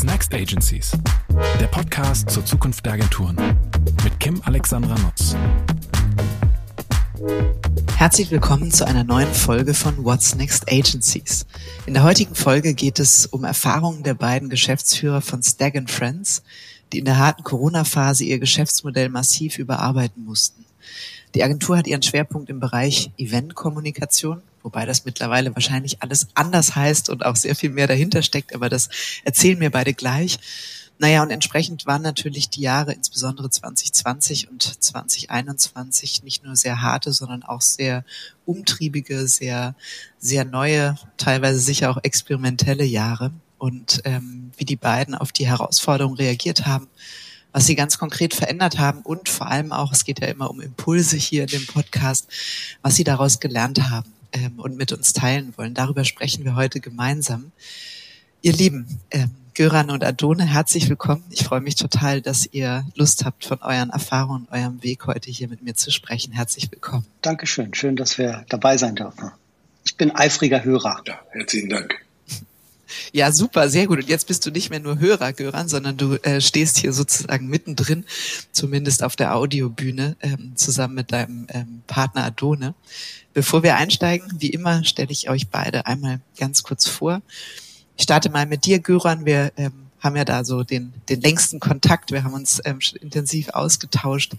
What's Next Agencies? Der Podcast zur Zukunft der Agenturen mit Kim Alexandra Nutz. Herzlich willkommen zu einer neuen Folge von What's Next Agencies. In der heutigen Folge geht es um Erfahrungen der beiden Geschäftsführer von Stag Friends, die in der harten Corona-Phase ihr Geschäftsmodell massiv überarbeiten mussten. Die Agentur hat ihren Schwerpunkt im Bereich Eventkommunikation, wobei das mittlerweile wahrscheinlich alles anders heißt und auch sehr viel mehr dahinter steckt, aber das erzählen mir beide gleich. Naja, und entsprechend waren natürlich die Jahre, insbesondere 2020 und 2021, nicht nur sehr harte, sondern auch sehr umtriebige, sehr, sehr neue, teilweise sicher auch experimentelle Jahre. Und ähm, wie die beiden auf die Herausforderungen reagiert haben, was sie ganz konkret verändert haben und vor allem auch, es geht ja immer um Impulse hier in dem Podcast, was sie daraus gelernt haben ähm, und mit uns teilen wollen. Darüber sprechen wir heute gemeinsam. Ihr Lieben, ähm, Göran und Adone, herzlich willkommen. Ich freue mich total, dass ihr Lust habt, von euren Erfahrungen, eurem Weg heute hier mit mir zu sprechen. Herzlich willkommen. Dankeschön. Schön, dass wir dabei sein dürfen. Ich bin eifriger Hörer. Ja, herzlichen Dank. Ja, super, sehr gut. Und jetzt bist du nicht mehr nur Hörer, Göran, sondern du äh, stehst hier sozusagen mittendrin, zumindest auf der Audiobühne, ähm, zusammen mit deinem ähm, Partner Adone. Bevor wir einsteigen, wie immer, stelle ich euch beide einmal ganz kurz vor. Ich starte mal mit dir, Göran. Wir ähm, haben ja da so den, den längsten Kontakt. Wir haben uns ähm, intensiv ausgetauscht.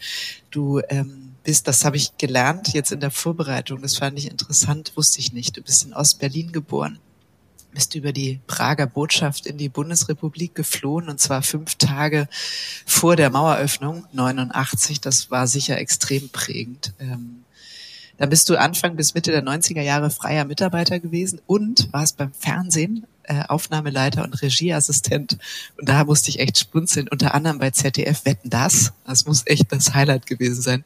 Du ähm, bist, das habe ich gelernt jetzt in der Vorbereitung, das fand ich interessant, wusste ich nicht. Du bist in Ostberlin geboren bist über die Prager Botschaft in die Bundesrepublik geflohen und zwar fünf Tage vor der Maueröffnung 89. Das war sicher extrem prägend. Ähm, dann bist du Anfang bis Mitte der 90er Jahre freier Mitarbeiter gewesen und warst beim Fernsehen äh, Aufnahmeleiter und Regieassistent. Und da musste ich echt spunzeln, unter anderem bei ZDF Wetten das. Das muss echt das Highlight gewesen sein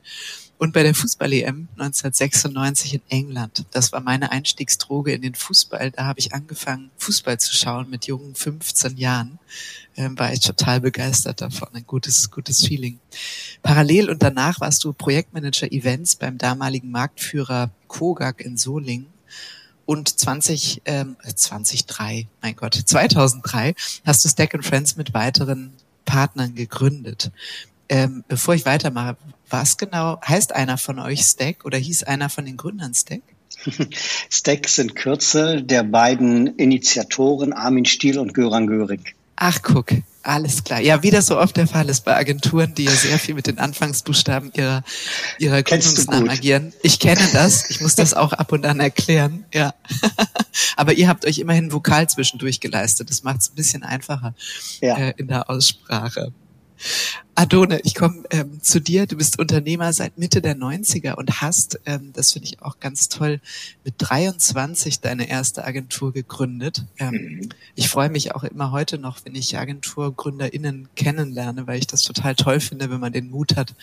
und bei der Fußball-EM 1996 in England. Das war meine Einstiegsdroge in den Fußball. Da habe ich angefangen, Fußball zu schauen mit jungen 15 Jahren. Ähm, war ich total begeistert davon. Ein gutes, gutes Feeling. Parallel und danach warst du Projektmanager Events beim damaligen Marktführer Kogak in Solingen. Und 20, ähm, 2003, mein Gott, 2003 hast du Stack Friends mit weiteren Partnern gegründet. Ähm, bevor ich weitermache, was genau heißt einer von euch Stack oder hieß einer von den Gründern Stack? Stack sind Kürzel der beiden Initiatoren Armin Stiel und Göran Göring. Ach, guck, alles klar. Ja, wie das so oft der Fall ist bei Agenturen, die ja sehr viel mit den Anfangsbuchstaben ihrer, ihrer Gründungsnamen agieren. Ich kenne das. Ich muss das auch ab und an erklären. Ja. Aber ihr habt euch immerhin Vokal zwischendurch geleistet. Das macht es ein bisschen einfacher ja. äh, in der Aussprache. Adone, ich komme ähm, zu dir. Du bist Unternehmer seit Mitte der 90er und hast, ähm, das finde ich auch ganz toll, mit 23 deine erste Agentur gegründet. Ähm, mhm. Ich freue mich auch immer heute noch, wenn ich AgenturgründerInnen kennenlerne, weil ich das total toll finde, wenn man den Mut hat,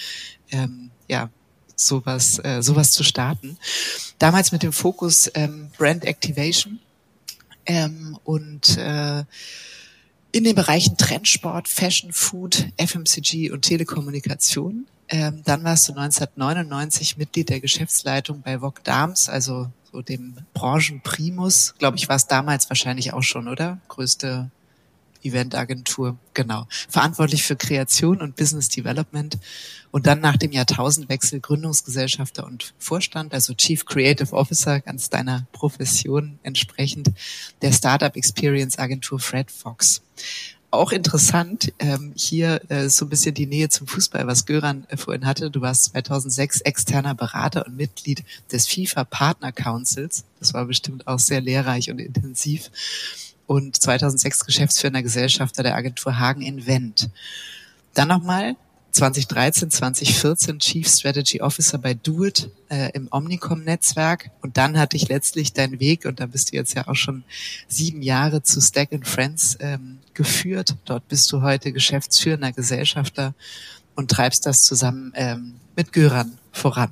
ähm, ja, sowas, äh, sowas zu starten. Damals mit dem Fokus ähm, Brand Activation ähm, und äh, in den Bereichen Trendsport, Fashion, Food, FMCG und Telekommunikation. Ähm, dann warst du 1999 Mitglied der Geschäftsleitung bei Vogue Dams, also so dem Branchenprimus. Glaube ich, war es damals wahrscheinlich auch schon, oder? Größte Eventagentur, genau. Verantwortlich für Kreation und Business Development und dann nach dem Jahrtausendwechsel Gründungsgesellschafter und Vorstand, also Chief Creative Officer, ganz deiner Profession entsprechend, der Startup Experience Agentur Fred Fox auch interessant, ähm, hier äh, so ein bisschen die Nähe zum Fußball, was Göran äh, vorhin hatte. Du warst 2006 externer Berater und Mitglied des FIFA Partner Councils. Das war bestimmt auch sehr lehrreich und intensiv und 2006 geschäftsführender Gesellschafter der Agentur Hagen Invent. Dann nochmal 2013, 2014 Chief Strategy Officer bei Doit äh, im Omnicom-Netzwerk. Und dann hatte ich letztlich deinen Weg, und da bist du jetzt ja auch schon sieben Jahre zu Stack Friends ähm, geführt. Dort bist du heute geschäftsführender Gesellschafter und treibst das zusammen ähm, mit Göran voran.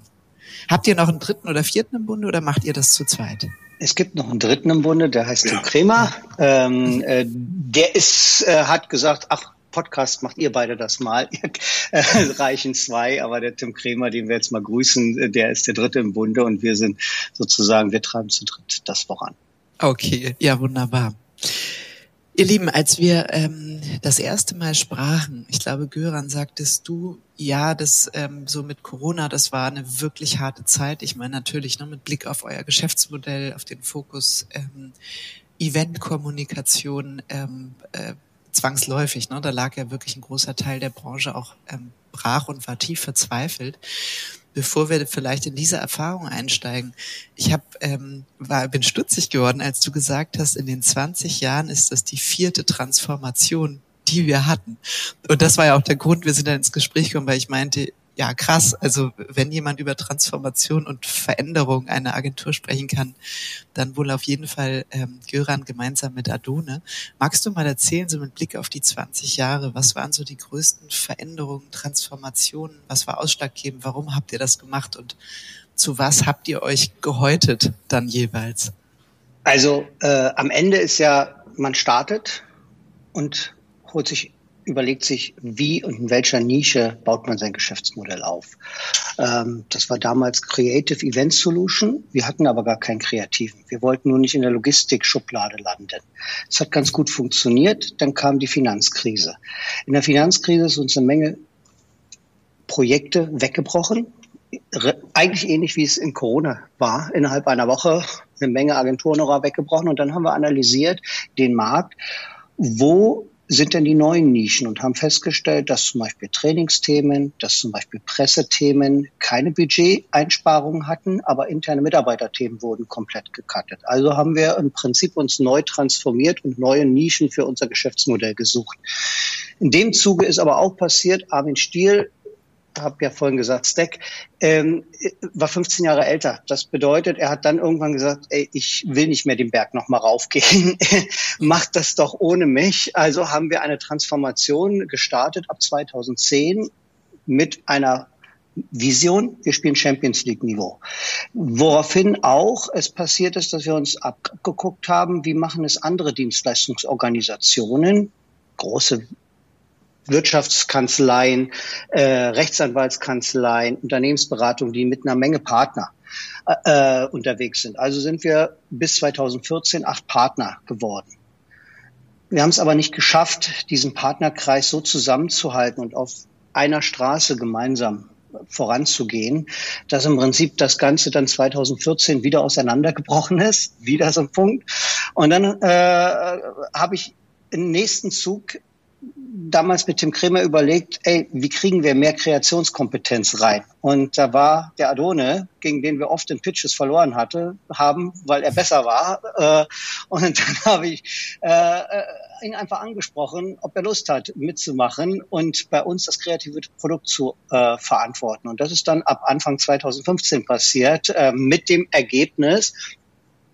Habt ihr noch einen dritten oder vierten im Bunde oder macht ihr das zu zweit? Es gibt noch einen dritten im Bunde, der heißt ja. Tim Kremer. Ähm, äh, der ist, äh, hat gesagt, ach, Podcast macht ihr beide das mal. äh, reichen zwei, aber der Tim Kremer, den wir jetzt mal grüßen, äh, der ist der dritte im Bunde und wir sind sozusagen, wir treiben zu dritt das voran. Okay, ja, wunderbar. Ihr Lieben, als wir ähm, das erste Mal sprachen, ich glaube, Göran, sagtest du, ja, das ähm, so mit Corona, das war eine wirklich harte Zeit. Ich meine natürlich ne, mit Blick auf euer Geschäftsmodell, auf den Fokus ähm, Eventkommunikation ähm, äh, zwangsläufig. Ne? Da lag ja wirklich ein großer Teil der Branche auch ähm, brach und war tief verzweifelt bevor wir vielleicht in diese Erfahrung einsteigen, ich hab, ähm, war, bin stutzig geworden, als du gesagt hast, in den 20 Jahren ist das die vierte Transformation, die wir hatten. Und das war ja auch der Grund, wir sind dann ins Gespräch gekommen, weil ich meinte, ja krass. Also wenn jemand über Transformation und Veränderung einer Agentur sprechen kann, dann wohl auf jeden Fall ähm, Göran gemeinsam mit Adone. Magst du mal erzählen, so mit Blick auf die 20 Jahre, was waren so die größten Veränderungen, Transformationen, was war ausschlaggebend, warum habt ihr das gemacht und zu was habt ihr euch gehäutet dann jeweils? Also äh, am Ende ist ja, man startet und holt sich überlegt sich, wie und in welcher Nische baut man sein Geschäftsmodell auf. Ähm, das war damals Creative Event Solution. Wir hatten aber gar keinen Kreativen. Wir wollten nur nicht in der Logistik-Schublade landen. Es hat ganz gut funktioniert. Dann kam die Finanzkrise. In der Finanzkrise ist uns eine Menge Projekte weggebrochen. Eigentlich ähnlich wie es in Corona war. Innerhalb einer Woche eine Menge Agenturen weggebrochen. Und dann haben wir analysiert den Markt wo sind denn die neuen Nischen und haben festgestellt, dass zum Beispiel Trainingsthemen, dass zum Beispiel Pressethemen keine Budgeteinsparungen hatten, aber interne Mitarbeiterthemen wurden komplett gecuttet. Also haben wir im Prinzip uns neu transformiert und neue Nischen für unser Geschäftsmodell gesucht. In dem Zuge ist aber auch passiert, Armin Stiel habe ja vorhin gesagt, Stack, ähm, war 15 Jahre älter. Das bedeutet, er hat dann irgendwann gesagt, ey, ich will nicht mehr den Berg nochmal raufgehen. Macht das doch ohne mich. Also haben wir eine Transformation gestartet ab 2010 mit einer Vision, wir spielen Champions League Niveau. Woraufhin auch es passiert ist, dass wir uns abgeguckt haben, wie machen es andere Dienstleistungsorganisationen, große Wirtschaftskanzleien, äh, Rechtsanwaltskanzleien, Unternehmensberatungen, die mit einer Menge Partner äh, unterwegs sind. Also sind wir bis 2014 acht Partner geworden. Wir haben es aber nicht geschafft, diesen Partnerkreis so zusammenzuhalten und auf einer Straße gemeinsam voranzugehen, dass im Prinzip das Ganze dann 2014 wieder auseinandergebrochen ist, wieder so ein Punkt. Und dann äh, habe ich im nächsten Zug damals mit Tim Kremer überlegt, ey, wie kriegen wir mehr Kreationskompetenz rein? Und da war der Adone, gegen den wir oft in Pitches verloren hatte, haben, weil er besser war. Äh, und dann habe ich äh, ihn einfach angesprochen, ob er Lust hat, mitzumachen und bei uns das kreative Produkt zu äh, verantworten. Und das ist dann ab Anfang 2015 passiert, äh, mit dem Ergebnis,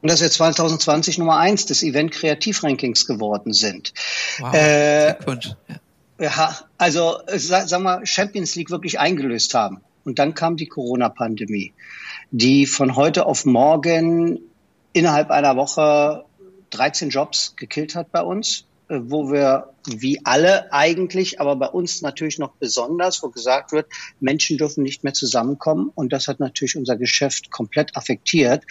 und dass wir 2020 Nummer eins des Event Kreativrankings geworden sind. Wow, äh, Ja. also sag, sag mal, Champions League wirklich eingelöst haben. Und dann kam die Corona-Pandemie, die von heute auf morgen innerhalb einer Woche 13 Jobs gekillt hat bei uns, äh, wo wir wie alle eigentlich, aber bei uns natürlich noch besonders, wo gesagt wird, Menschen dürfen nicht mehr zusammenkommen. Und das hat natürlich unser Geschäft komplett affektiert.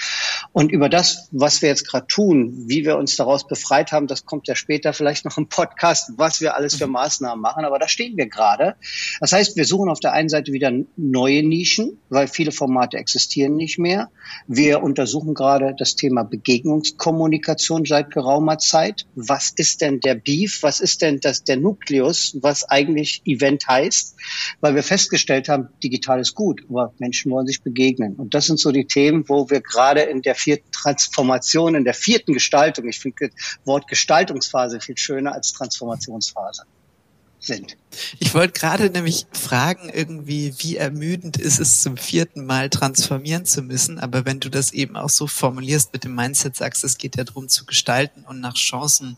Und über das, was wir jetzt gerade tun, wie wir uns daraus befreit haben, das kommt ja später vielleicht noch im Podcast, was wir alles für Maßnahmen machen. Aber da stehen wir gerade. Das heißt, wir suchen auf der einen Seite wieder neue Nischen, weil viele Formate existieren nicht mehr. Wir untersuchen gerade das Thema Begegnungskommunikation seit geraumer Zeit. Was ist denn der Beef? Was ist denn das, der Nukleus, was eigentlich Event heißt? Weil wir festgestellt haben, digital ist gut, aber Menschen wollen sich begegnen. Und das sind so die Themen, wo wir gerade in der vierten Transformation, in der vierten Gestaltung, ich finde das Wort Gestaltungsphase viel schöner als Transformationsphase sind. Ich wollte gerade nämlich fragen, irgendwie, wie ermüdend ist es zum vierten Mal transformieren zu müssen, aber wenn du das eben auch so formulierst mit dem Mindset, sagst, es geht ja darum zu gestalten und nach Chancen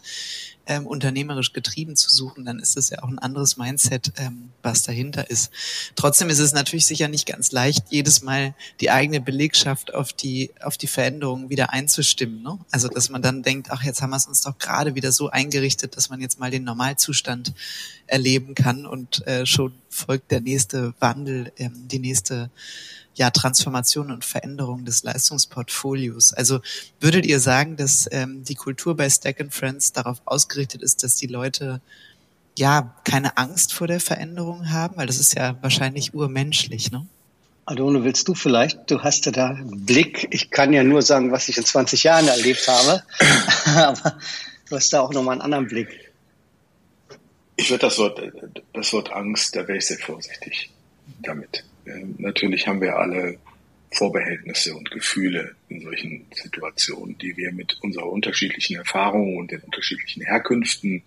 ähm, unternehmerisch getrieben zu suchen, dann ist es ja auch ein anderes Mindset, ähm, was dahinter ist. Trotzdem ist es natürlich sicher nicht ganz leicht, jedes Mal die eigene Belegschaft auf die, auf die Veränderungen wieder einzustimmen. Ne? Also, dass man dann denkt, ach, jetzt haben wir es uns doch gerade wieder so eingerichtet, dass man jetzt mal den Normalzustand erleben kann und äh, schon folgt der nächste Wandel, ähm, die nächste ja, Transformation und Veränderung des Leistungsportfolios. Also würdet ihr sagen, dass ähm, die Kultur bei Stack and Friends darauf ausgerichtet ist, dass die Leute ja keine Angst vor der Veränderung haben? Weil das ist ja wahrscheinlich urmenschlich, ne? Adone, willst du vielleicht? Du hast ja da einen Blick. Ich kann ja nur sagen, was ich in 20 Jahren erlebt habe. Aber du hast da auch nochmal einen anderen Blick. Ich würde das Wort, das Wort Angst, da wäre ich sehr vorsichtig damit. Ähm, natürlich haben wir alle Vorbehältnisse und Gefühle in solchen Situationen, die wir mit unserer unterschiedlichen Erfahrung und den unterschiedlichen Herkünften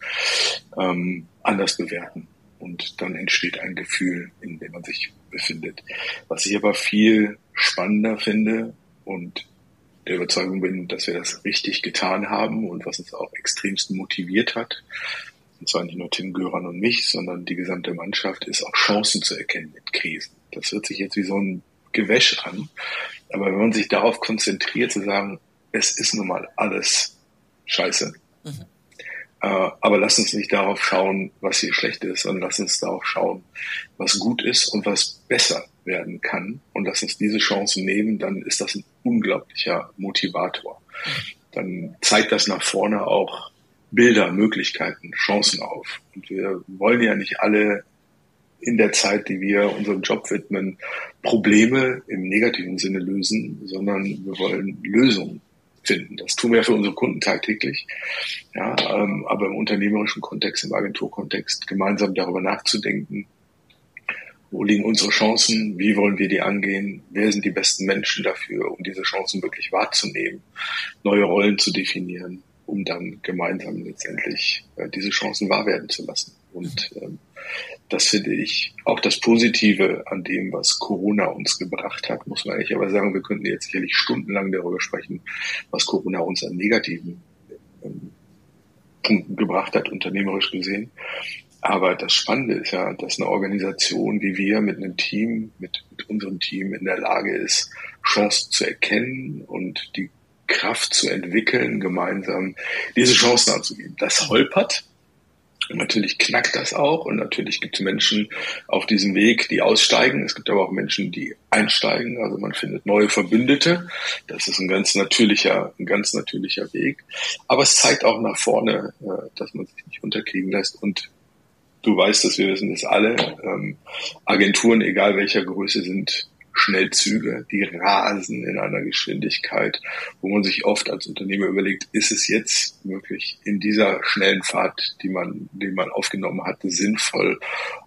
ähm, anders bewerten. Und dann entsteht ein Gefühl, in dem man sich befindet. Was ich aber viel spannender finde und der Überzeugung bin, dass wir das richtig getan haben und was uns auch extremst motiviert hat, und zwar nicht nur Tim Göran und mich, sondern die gesamte Mannschaft, ist auch Chancen zu erkennen in Krisen. Das hört sich jetzt wie so ein Gewäsch an. Aber wenn man sich darauf konzentriert, zu sagen, es ist nun mal alles scheiße. Mhm. Äh, aber lass uns nicht darauf schauen, was hier schlecht ist, sondern lass uns darauf schauen, was gut ist und was besser werden kann. Und lass uns diese Chancen nehmen, dann ist das ein unglaublicher Motivator. Mhm. Dann zeigt das nach vorne auch Bilder, Möglichkeiten, Chancen auf. Und wir wollen ja nicht alle in der Zeit, die wir unserem Job widmen, Probleme im negativen Sinne lösen, sondern wir wollen Lösungen finden. Das tun wir für unsere Kunden tagtäglich. Ja, ähm, aber im unternehmerischen Kontext, im Agenturkontext, gemeinsam darüber nachzudenken, wo liegen unsere Chancen, wie wollen wir die angehen, wer sind die besten Menschen dafür, um diese Chancen wirklich wahrzunehmen, neue Rollen zu definieren, um dann gemeinsam letztendlich äh, diese Chancen wahr werden zu lassen. Und ähm, das finde ich auch das Positive an dem, was Corona uns gebracht hat, muss man ehrlich aber sagen. Wir könnten jetzt sicherlich stundenlang darüber sprechen, was Corona uns an negativen ähm, Punkten gebracht hat, unternehmerisch gesehen. Aber das Spannende ist ja, dass eine Organisation wie wir mit einem Team, mit, mit unserem Team in der Lage ist, Chancen zu erkennen und die Kraft zu entwickeln, gemeinsam diese Chancen anzugeben. Das holpert, und natürlich knackt das auch und natürlich gibt es Menschen auf diesem Weg, die aussteigen. Es gibt aber auch Menschen, die einsteigen. Also man findet neue Verbündete. Das ist ein ganz natürlicher, ein ganz natürlicher Weg. Aber es zeigt auch nach vorne, äh, dass man sich nicht unterkriegen lässt und Du weißt dass wir wissen das alle. Ähm, Agenturen, egal welcher Größe, sind Schnellzüge, die rasen in einer Geschwindigkeit, wo man sich oft als Unternehmer überlegt, ist es jetzt wirklich in dieser schnellen Fahrt, die man, die man aufgenommen hatte, sinnvoll,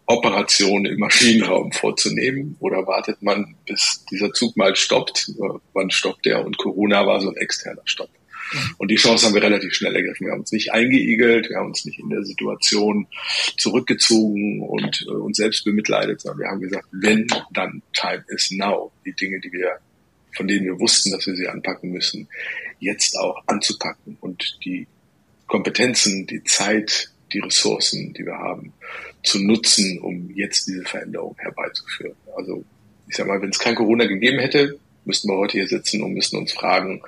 Operationen im Maschinenraum vorzunehmen oder wartet man, bis dieser Zug mal stoppt? Wann stoppt der? Und Corona war so ein externer Stopp. Und die Chance haben wir relativ schnell ergriffen. Wir haben uns nicht eingeigelt, wir haben uns nicht in der Situation zurückgezogen und äh, uns selbst bemitleidet, sondern wir haben gesagt, wenn, dann time is now. Die Dinge, die wir, von denen wir wussten, dass wir sie anpacken müssen, jetzt auch anzupacken und die Kompetenzen, die Zeit, die Ressourcen, die wir haben, zu nutzen, um jetzt diese Veränderung herbeizuführen. Also ich sag mal, wenn es kein Corona gegeben hätte, müssten wir heute hier sitzen und müssten uns fragen,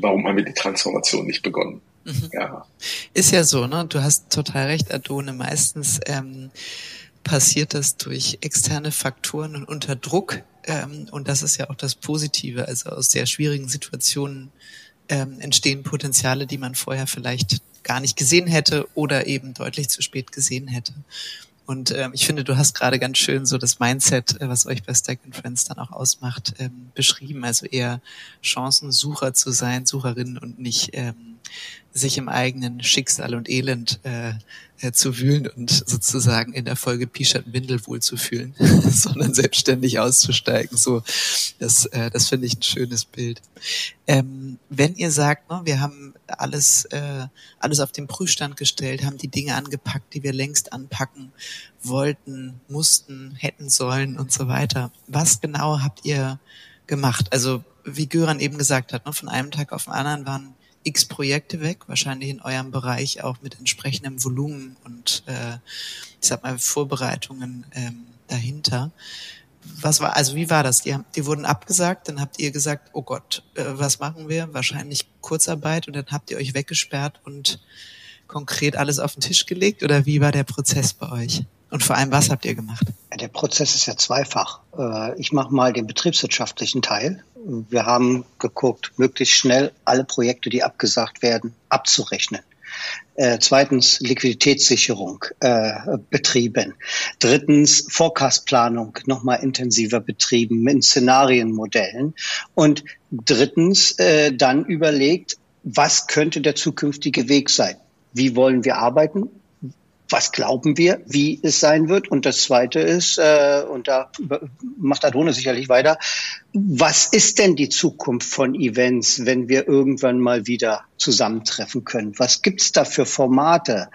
warum haben wir die Transformation nicht begonnen? Mhm. Ja. Ist ja so, ne? Du hast total recht, Adone. Meistens ähm, passiert das durch externe Faktoren und unter Druck. Ähm, und das ist ja auch das Positive. Also aus sehr schwierigen Situationen ähm, entstehen Potenziale, die man vorher vielleicht gar nicht gesehen hätte oder eben deutlich zu spät gesehen hätte. Und ähm, ich finde, du hast gerade ganz schön so das Mindset, äh, was euch bei Stack and Friends dann auch ausmacht, ähm, beschrieben. Also eher Chancensucher zu sein, Sucherin und nicht ähm, sich im eigenen Schicksal und Elend äh, äh, zu wühlen und sozusagen in der Folge Pischert Windel wohlzufühlen, sondern selbstständig auszusteigen. So, das, äh, das finde ich ein schönes Bild. Ähm, wenn ihr sagt, ne, wir haben alles, äh, alles auf den Prüfstand gestellt, haben die Dinge angepackt, die wir längst anpacken wollten, mussten, hätten sollen und so weiter. Was genau habt ihr gemacht? Also wie Göran eben gesagt hat, ne, von einem Tag auf den anderen waren x Projekte weg, wahrscheinlich in eurem Bereich auch mit entsprechendem Volumen und äh, ich sag mal Vorbereitungen ähm, dahinter. Was war, also wie war das? Die, haben, die wurden abgesagt, dann habt ihr gesagt, oh Gott, äh, was machen wir? Wahrscheinlich Kurzarbeit und dann habt ihr euch weggesperrt und konkret alles auf den Tisch gelegt oder wie war der Prozess bei euch? Und vor allem, was habt ihr gemacht? Der Prozess ist ja zweifach. Äh, ich mache mal den betriebswirtschaftlichen Teil. Wir haben geguckt, möglichst schnell alle Projekte, die abgesagt werden, abzurechnen. Äh, zweitens Liquiditätssicherung äh, betrieben. Drittens Forecastplanung nochmal intensiver betrieben mit Szenarienmodellen. Und drittens äh, dann überlegt, was könnte der zukünftige Weg sein? Wie wollen wir arbeiten? Was glauben wir, wie es sein wird? Und das Zweite ist, äh, und da macht Adone sicherlich weiter, was ist denn die Zukunft von Events, wenn wir irgendwann mal wieder zusammentreffen können? Was gibt's da für Formate?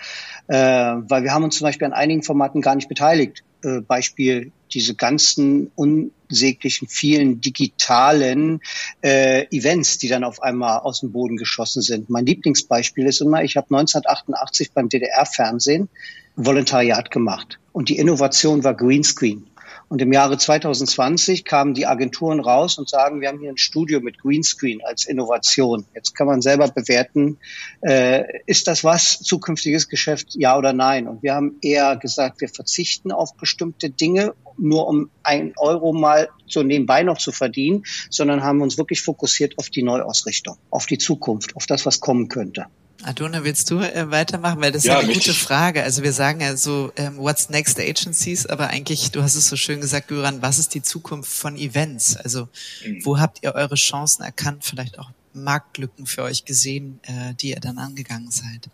Äh, weil wir haben uns zum Beispiel an einigen Formaten gar nicht beteiligt. Äh, Beispiel diese ganzen unsäglichen vielen digitalen äh, Events, die dann auf einmal aus dem Boden geschossen sind. Mein Lieblingsbeispiel ist immer, ich habe 1988 beim DDR-Fernsehen Volontariat gemacht und die Innovation war Greenscreen. Und im Jahre 2020 kamen die Agenturen raus und sagen, wir haben hier ein Studio mit Greenscreen als Innovation. Jetzt kann man selber bewerten, äh, ist das was, zukünftiges Geschäft, ja oder nein? Und wir haben eher gesagt, wir verzichten auf bestimmte Dinge, nur um ein Euro mal so nebenbei noch zu verdienen, sondern haben uns wirklich fokussiert auf die Neuausrichtung, auf die Zukunft, auf das, was kommen könnte. Adona, willst du äh, weitermachen? Weil das ist ja, eine gute Frage. Also wir sagen ja so, ähm, what's next agencies, aber eigentlich, du hast es so schön gesagt, Göran, was ist die Zukunft von Events? Also mhm. wo habt ihr eure Chancen erkannt, vielleicht auch Marktlücken für euch gesehen, äh, die ihr dann angegangen seid?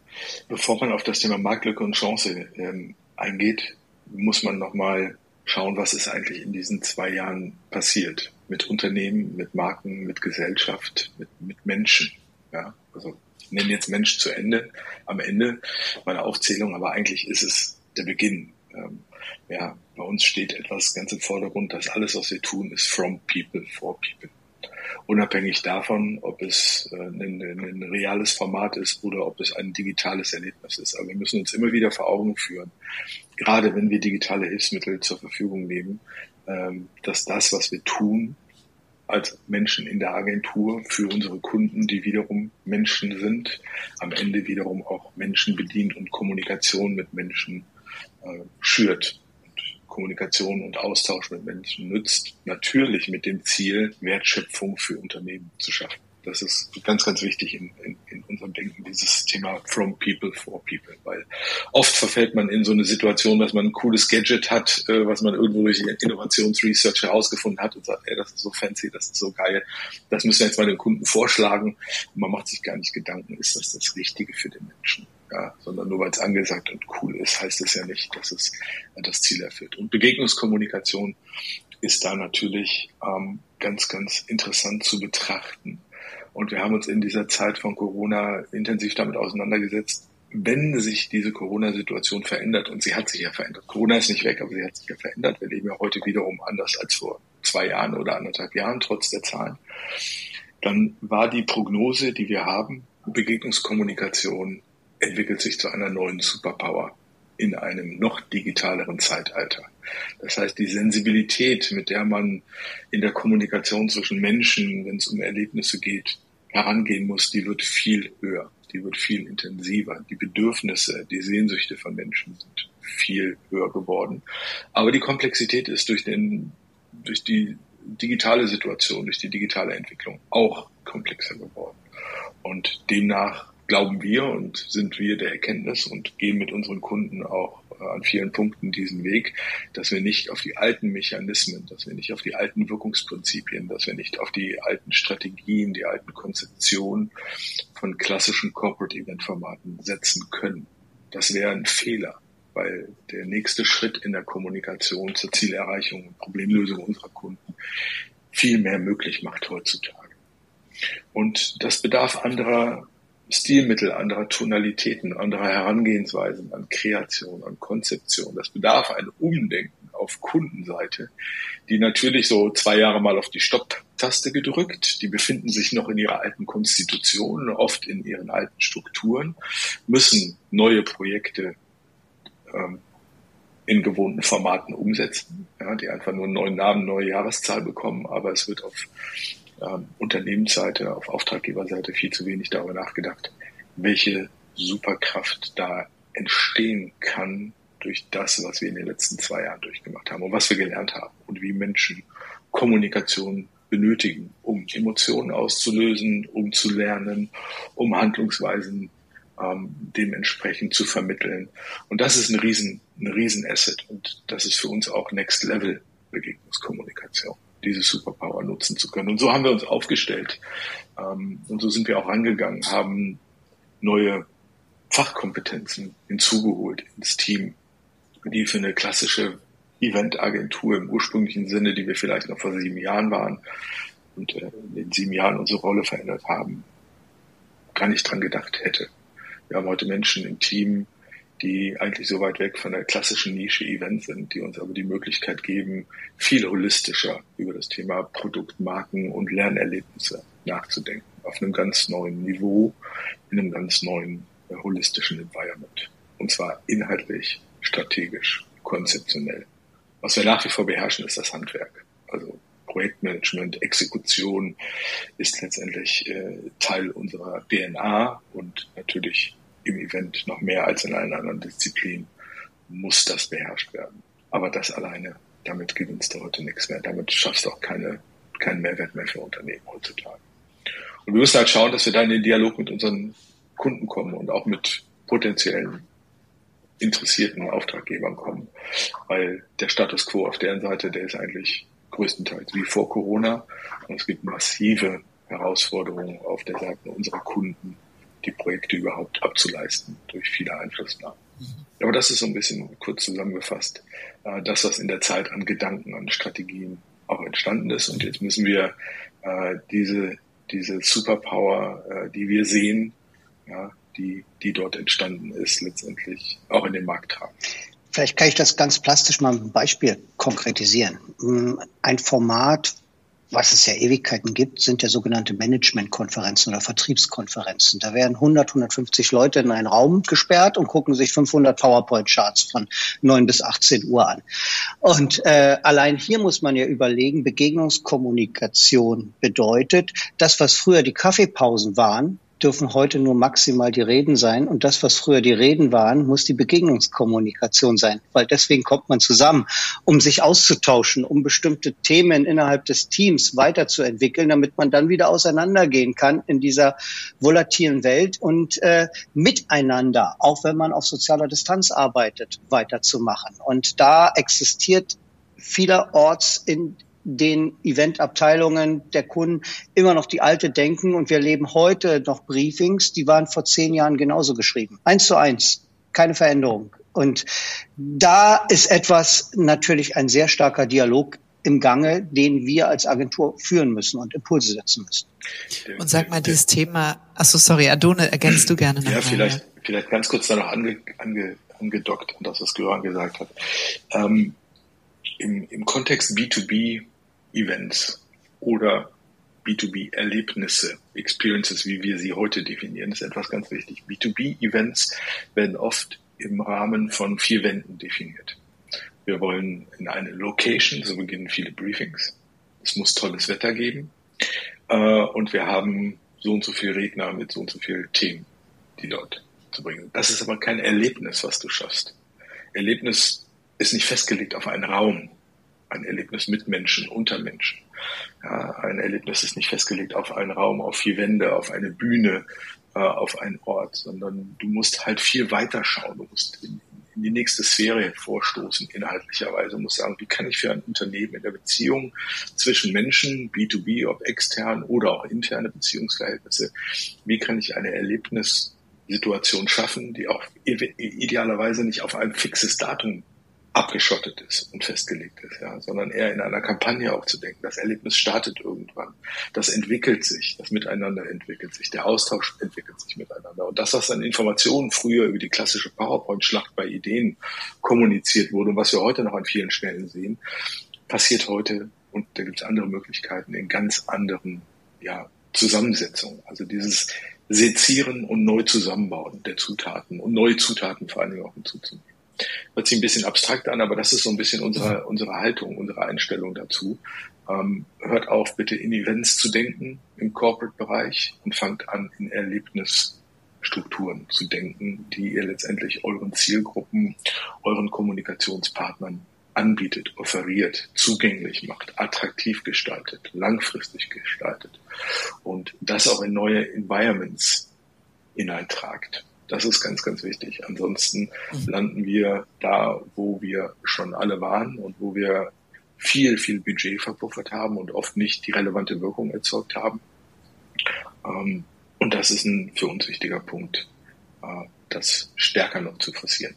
Bevor man auf das Thema Marktlücke und Chance ähm, eingeht, muss man nochmal schauen, was ist eigentlich in diesen zwei Jahren passiert. Mit Unternehmen, mit Marken, mit Gesellschaft, mit, mit Menschen. Ja, also nenne jetzt Mensch zu Ende, am Ende meiner Aufzählung, aber eigentlich ist es der Beginn. Ähm, ja, bei uns steht etwas ganz im Vordergrund, dass alles, was wir tun, ist from people, for people. Unabhängig davon, ob es äh, ein, ein reales Format ist oder ob es ein digitales Erlebnis ist. Aber wir müssen uns immer wieder vor Augen führen, gerade wenn wir digitale Hilfsmittel zur Verfügung nehmen, ähm, dass das, was wir tun, als Menschen in der Agentur für unsere Kunden, die wiederum Menschen sind, am Ende wiederum auch Menschen bedient und Kommunikation mit Menschen äh, schürt. Und Kommunikation und Austausch mit Menschen nützt, natürlich mit dem Ziel, Wertschöpfung für Unternehmen zu schaffen. Das ist ganz, ganz wichtig in, in, in unserem Denken, dieses Thema from people for people. Weil oft verfällt man in so eine Situation, dass man ein cooles Gadget hat, äh, was man irgendwo durch Innovationsresearch herausgefunden hat und sagt, ey, das ist so fancy, das ist so geil, das müssen wir jetzt mal den Kunden vorschlagen. Und man macht sich gar nicht Gedanken, ist das das Richtige für den Menschen? Ja, sondern nur weil es angesagt und cool ist, heißt es ja nicht, dass es das Ziel erfüllt. Und Begegnungskommunikation ist da natürlich ähm, ganz, ganz interessant zu betrachten. Und wir haben uns in dieser Zeit von Corona intensiv damit auseinandergesetzt, wenn sich diese Corona-Situation verändert, und sie hat sich ja verändert. Corona ist nicht weg, aber sie hat sich ja verändert. Wir leben ja heute wiederum anders als vor zwei Jahren oder anderthalb Jahren, trotz der Zahlen. Dann war die Prognose, die wir haben, Begegnungskommunikation entwickelt sich zu einer neuen Superpower in einem noch digitaleren Zeitalter. Das heißt, die Sensibilität, mit der man in der Kommunikation zwischen Menschen, wenn es um Erlebnisse geht, herangehen muss, die wird viel höher, die wird viel intensiver. Die Bedürfnisse, die Sehnsüchte von Menschen sind viel höher geworden. Aber die Komplexität ist durch den, durch die digitale Situation, durch die digitale Entwicklung auch komplexer geworden. Und demnach glauben wir und sind wir der Erkenntnis und gehen mit unseren Kunden auch an vielen Punkten diesen Weg, dass wir nicht auf die alten Mechanismen, dass wir nicht auf die alten Wirkungsprinzipien, dass wir nicht auf die alten Strategien, die alten Konzeptionen von klassischen Corporate Event Formaten setzen können. Das wäre ein Fehler, weil der nächste Schritt in der Kommunikation zur Zielerreichung und Problemlösung unserer Kunden viel mehr möglich macht heutzutage. Und das bedarf anderer Stilmittel, anderer Tonalitäten, anderer Herangehensweisen an Kreation, an Konzeption. Das bedarf ein Umdenken auf Kundenseite, die natürlich so zwei Jahre mal auf die Stopp-Taste gedrückt, die befinden sich noch in ihrer alten Konstitution, oft in ihren alten Strukturen, müssen neue Projekte ähm, in gewohnten Formaten umsetzen, ja, die einfach nur einen neuen Namen, neue Jahreszahl bekommen, aber es wird auf ähm, Unternehmensseite, auf Auftraggeberseite viel zu wenig darüber nachgedacht, welche Superkraft da entstehen kann durch das, was wir in den letzten zwei Jahren durchgemacht haben und was wir gelernt haben und wie Menschen Kommunikation benötigen, um Emotionen auszulösen, um zu lernen, um Handlungsweisen ähm, dementsprechend zu vermitteln. Und das ist ein riesen, ein riesen Asset und das ist für uns auch Next Level Begegnungskommunikation, diese Superpower nutzen zu können. Und so haben wir uns aufgestellt ähm, und so sind wir auch angegangen, haben neue Fachkompetenzen hinzugeholt ins Team, die für eine klassische Eventagentur im ursprünglichen Sinne, die wir vielleicht noch vor sieben Jahren waren und äh, in sieben Jahren unsere Rolle verändert haben, gar nicht dran gedacht hätte. Wir haben heute Menschen im Team, die eigentlich so weit weg von der klassischen Nische Event sind, die uns aber die Möglichkeit geben, viel holistischer über das Thema Produkt, Marken und Lernerlebnisse nachzudenken. Auf einem ganz neuen Niveau, in einem ganz neuen äh, holistischen Environment. Und zwar inhaltlich, strategisch, konzeptionell. Was wir nach wie vor beherrschen, ist das Handwerk. Also Projektmanagement, Exekution ist letztendlich äh, Teil unserer DNA und natürlich im Event noch mehr als in allen anderen Disziplinen muss das beherrscht werden. Aber das alleine, damit gewinnst du heute nichts mehr. Damit schaffst du auch keine, keinen Mehrwert mehr für Unternehmen heutzutage. Und wir müssen halt schauen, dass wir da in den Dialog mit unseren Kunden kommen und auch mit potenziellen interessierten Auftraggebern kommen. Weil der Status quo auf deren Seite, der ist eigentlich größtenteils wie vor Corona. Und es gibt massive Herausforderungen auf der Seite unserer Kunden, die Projekte überhaupt abzuleisten durch viele Einflussnahmen. Aber das ist so ein bisschen kurz zusammengefasst, äh, das, was in der Zeit an Gedanken, an Strategien auch entstanden ist. Und jetzt müssen wir äh, diese, diese Superpower, äh, die wir sehen, ja, die, die dort entstanden ist, letztendlich auch in den Markt tragen. Vielleicht kann ich das ganz plastisch mal mit einem Beispiel konkretisieren. Hm, ein Format, was es ja Ewigkeiten gibt, sind ja sogenannte Managementkonferenzen oder Vertriebskonferenzen. Da werden 100, 150 Leute in einen Raum gesperrt und gucken sich 500 PowerPoint-Charts von 9 bis 18 Uhr an. Und äh, allein hier muss man ja überlegen, Begegnungskommunikation bedeutet, das, was früher die Kaffeepausen waren, dürfen heute nur maximal die Reden sein. Und das, was früher die Reden waren, muss die Begegnungskommunikation sein. Weil deswegen kommt man zusammen, um sich auszutauschen, um bestimmte Themen innerhalb des Teams weiterzuentwickeln, damit man dann wieder auseinandergehen kann in dieser volatilen Welt und äh, miteinander, auch wenn man auf sozialer Distanz arbeitet, weiterzumachen. Und da existiert vielerorts in den Eventabteilungen der Kunden immer noch die alte denken und wir leben heute noch Briefings, die waren vor zehn Jahren genauso geschrieben. Eins zu eins, keine Veränderung. Und da ist etwas natürlich ein sehr starker Dialog im Gange, den wir als Agentur führen müssen und Impulse setzen müssen. Und sag mal, dieses Thema, achso, sorry, Adone, ergänzt du gerne noch Ja, vielleicht, vielleicht ganz kurz da noch ange, ange, angedockt an das, was Göran gesagt hat. Ähm, im, Im Kontext B2B Events oder B2B-Erlebnisse, Experiences, wie wir sie heute definieren, ist etwas ganz wichtig. B2B-Events werden oft im Rahmen von vier Wänden definiert. Wir wollen in eine Location, so beginnen viele Briefings. Es muss tolles Wetter geben. Äh, und wir haben so und so viele Redner mit so und so vielen Themen, die dort zu bringen. Das ist aber kein Erlebnis, was du schaffst. Erlebnis ist nicht festgelegt auf einen Raum ein Erlebnis mit Menschen, unter Menschen. Ja, ein Erlebnis ist nicht festgelegt auf einen Raum, auf vier Wände, auf eine Bühne, äh, auf einen Ort, sondern du musst halt viel weiter schauen. Du musst in, in die nächste Sphäre vorstoßen, inhaltlicherweise. Du musst sagen, wie kann ich für ein Unternehmen in der Beziehung zwischen Menschen, B2B, ob extern oder auch interne Beziehungsverhältnisse, wie kann ich eine Erlebnissituation schaffen, die auch idealerweise nicht auf ein fixes Datum abgeschottet ist und festgelegt ist, ja, sondern eher in einer Kampagne auch zu denken. Das Erlebnis startet irgendwann. Das entwickelt sich, das Miteinander entwickelt sich, der Austausch entwickelt sich miteinander. Und das, was an Informationen früher über die klassische PowerPoint-Schlacht bei Ideen kommuniziert wurde und was wir heute noch an vielen Stellen sehen, passiert heute, und da gibt es andere Möglichkeiten, in ganz anderen ja, Zusammensetzungen. Also dieses Sezieren und neu zusammenbauen der Zutaten und neue Zutaten vor allen Dingen auch hinzuzunehmen hört sich ein bisschen abstrakt an, aber das ist so ein bisschen unsere, unsere Haltung, unsere Einstellung dazu. Ähm, hört auf, bitte in Events zu denken im Corporate-Bereich und fangt an, in Erlebnis Strukturen zu denken, die ihr letztendlich euren Zielgruppen, euren Kommunikationspartnern anbietet, offeriert, zugänglich macht, attraktiv gestaltet, langfristig gestaltet und das auch in neue Environments hineintragt. Das ist ganz, ganz wichtig. Ansonsten mhm. landen wir da, wo wir schon alle waren und wo wir viel, viel Budget verpuffert haben und oft nicht die relevante Wirkung erzeugt haben. Ähm, und das ist ein für uns wichtiger Punkt, äh, das stärker noch zu forcieren.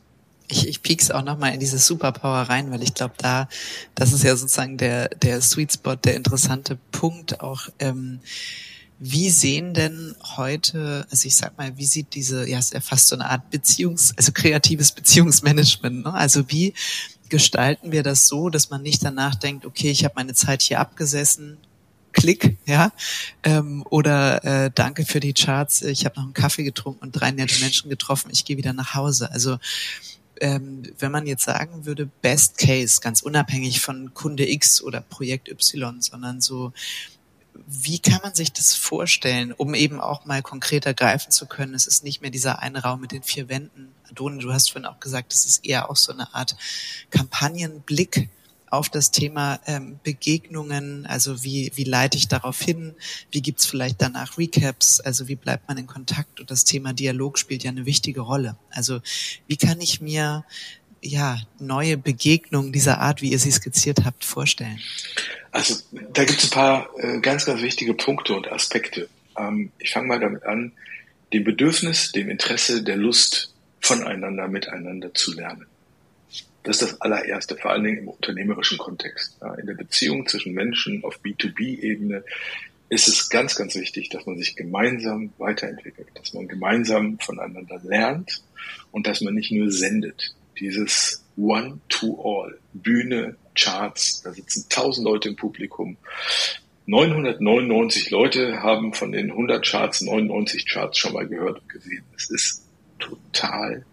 Ich, ich piek's auch nochmal in diese Superpower rein, weil ich glaube, da, das ist ja sozusagen der, der Sweet Spot, der interessante Punkt auch. Ähm, wie sehen denn heute, also ich sag mal, wie sieht diese, ja, ist ja fast so eine Art Beziehungs-, also kreatives Beziehungsmanagement, ne? Also wie gestalten wir das so, dass man nicht danach denkt, okay, ich habe meine Zeit hier abgesessen, Klick, ja, ähm, oder äh, danke für die Charts, ich habe noch einen Kaffee getrunken und drei nette Menschen getroffen, ich gehe wieder nach Hause. Also ähm, wenn man jetzt sagen würde, Best Case, ganz unabhängig von Kunde X oder Projekt Y, sondern so, wie kann man sich das vorstellen, um eben auch mal konkreter greifen zu können? Es ist nicht mehr dieser eine Raum mit den vier Wänden. Adone, du hast vorhin auch gesagt, es ist eher auch so eine Art Kampagnenblick auf das Thema ähm, Begegnungen, also wie, wie leite ich darauf hin, wie gibt's vielleicht danach Recaps, also wie bleibt man in Kontakt und das Thema Dialog spielt ja eine wichtige Rolle. Also wie kann ich mir ja, neue Begegnungen dieser Art, wie ihr sie skizziert habt, vorstellen? Also da gibt es ein paar äh, ganz, ganz wichtige Punkte und Aspekte. Ähm, ich fange mal damit an, dem Bedürfnis, dem Interesse, der Lust voneinander, miteinander zu lernen. Das ist das allererste, vor allen Dingen im unternehmerischen Kontext. Ja, in der Beziehung zwischen Menschen auf B2B-Ebene ist es ganz, ganz wichtig, dass man sich gemeinsam weiterentwickelt, dass man gemeinsam voneinander lernt und dass man nicht nur sendet dieses One to All, Bühne, Charts, da sitzen tausend Leute im Publikum. 999 Leute haben von den 100 Charts 99 Charts schon mal gehört und gesehen. Es ist total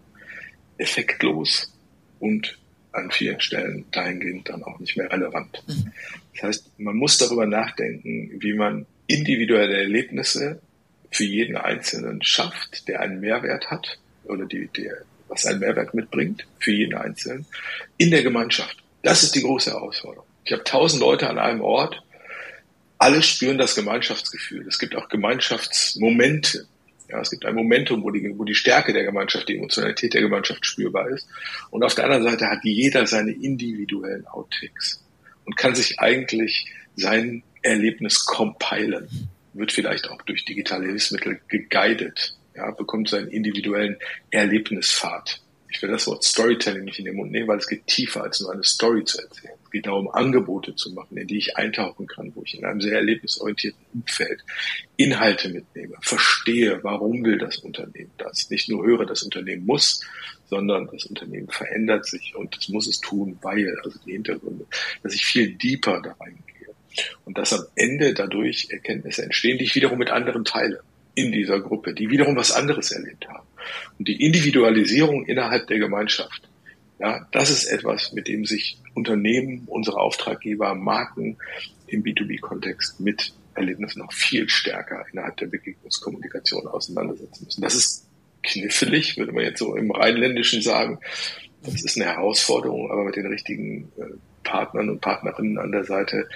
effektlos und an vielen Stellen dahingehend dann auch nicht mehr relevant. Mhm. Das heißt, man muss darüber nachdenken, wie man individuelle Erlebnisse für jeden Einzelnen schafft, der einen Mehrwert hat oder die, der was ein Mehrwert mitbringt für jeden Einzelnen in der Gemeinschaft. Das ist die große Herausforderung. Ich habe tausend Leute an einem Ort, alle spüren das Gemeinschaftsgefühl. Es gibt auch Gemeinschaftsmomente. Ja, es gibt ein Momentum, wo die, wo die Stärke der Gemeinschaft, die Emotionalität der Gemeinschaft spürbar ist. Und auf der anderen Seite hat jeder seine individuellen Outtakes und kann sich eigentlich sein Erlebnis compilen. Wird vielleicht auch durch digitale Hilfsmittel geguidet ja, bekommt seinen individuellen Erlebnispfad. Ich will das Wort Storytelling nicht in den Mund nehmen, weil es geht tiefer als nur eine Story zu erzählen. Es geht darum, Angebote zu machen, in die ich eintauchen kann, wo ich in einem sehr erlebnisorientierten Umfeld Inhalte mitnehme, verstehe, warum will das Unternehmen das. Nicht nur höre, das Unternehmen muss, sondern das Unternehmen verändert sich und das muss es tun, weil, also die Hintergründe, dass ich viel deeper da reingehe. Und dass am Ende dadurch Erkenntnisse entstehen, die ich wiederum mit anderen teile in dieser Gruppe, die wiederum was anderes erlebt haben. Und die Individualisierung innerhalb der Gemeinschaft, ja, das ist etwas, mit dem sich Unternehmen, unsere Auftraggeber, Marken im B2B-Kontext mit Erlebnissen noch viel stärker innerhalb der Begegnungskommunikation auseinandersetzen müssen. Das ist knifflig, würde man jetzt so im Rheinländischen sagen. Das ist eine Herausforderung, aber mit den richtigen äh, Partnern und Partnerinnen an der Seite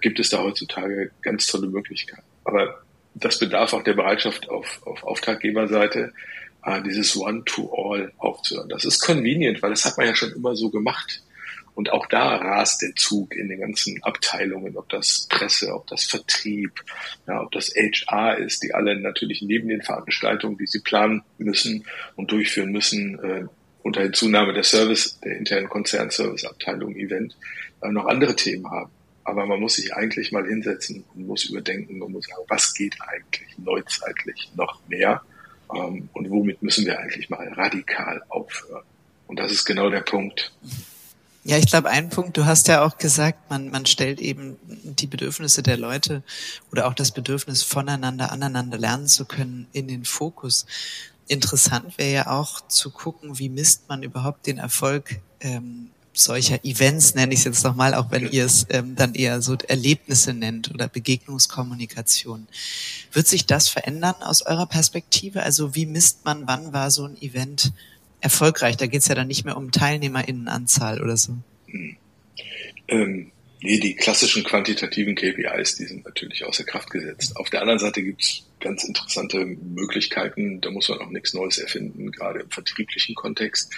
gibt es da heutzutage ganz tolle Möglichkeiten. Aber das bedarf auch der Bereitschaft auf, auf Auftraggeberseite, äh, dieses One-to-All aufzuhören. Das ist convenient, weil das hat man ja schon immer so gemacht. Und auch da rast der Zug in den ganzen Abteilungen, ob das Presse, ob das Vertrieb, ja, ob das HR ist, die alle natürlich neben den Veranstaltungen, die sie planen müssen und durchführen müssen, äh, unter Hinzunahme der Service, der internen Konzernserviceabteilung Event, äh, noch andere Themen haben. Aber man muss sich eigentlich mal hinsetzen und muss überdenken und muss sagen, was geht eigentlich neuzeitlich noch mehr? Ähm, und womit müssen wir eigentlich mal radikal aufhören? Und das ist genau der Punkt. Ja, ich glaube, ein Punkt, du hast ja auch gesagt, man, man stellt eben die Bedürfnisse der Leute oder auch das Bedürfnis voneinander, aneinander lernen zu können in den Fokus. Interessant wäre ja auch zu gucken, wie misst man überhaupt den Erfolg ähm, solcher Events, nenne ich es jetzt nochmal, auch wenn ihr es ähm, dann eher so Erlebnisse nennt oder Begegnungskommunikation. Wird sich das verändern aus eurer Perspektive? Also wie misst man, wann war so ein Event erfolgreich? Da geht es ja dann nicht mehr um Teilnehmerinnenanzahl oder so. Hm. Ähm, nee, die klassischen quantitativen KPIs, die sind natürlich außer Kraft gesetzt. Auf der anderen Seite gibt's ganz interessante Möglichkeiten. Da muss man auch nichts Neues erfinden, gerade im vertrieblichen Kontext.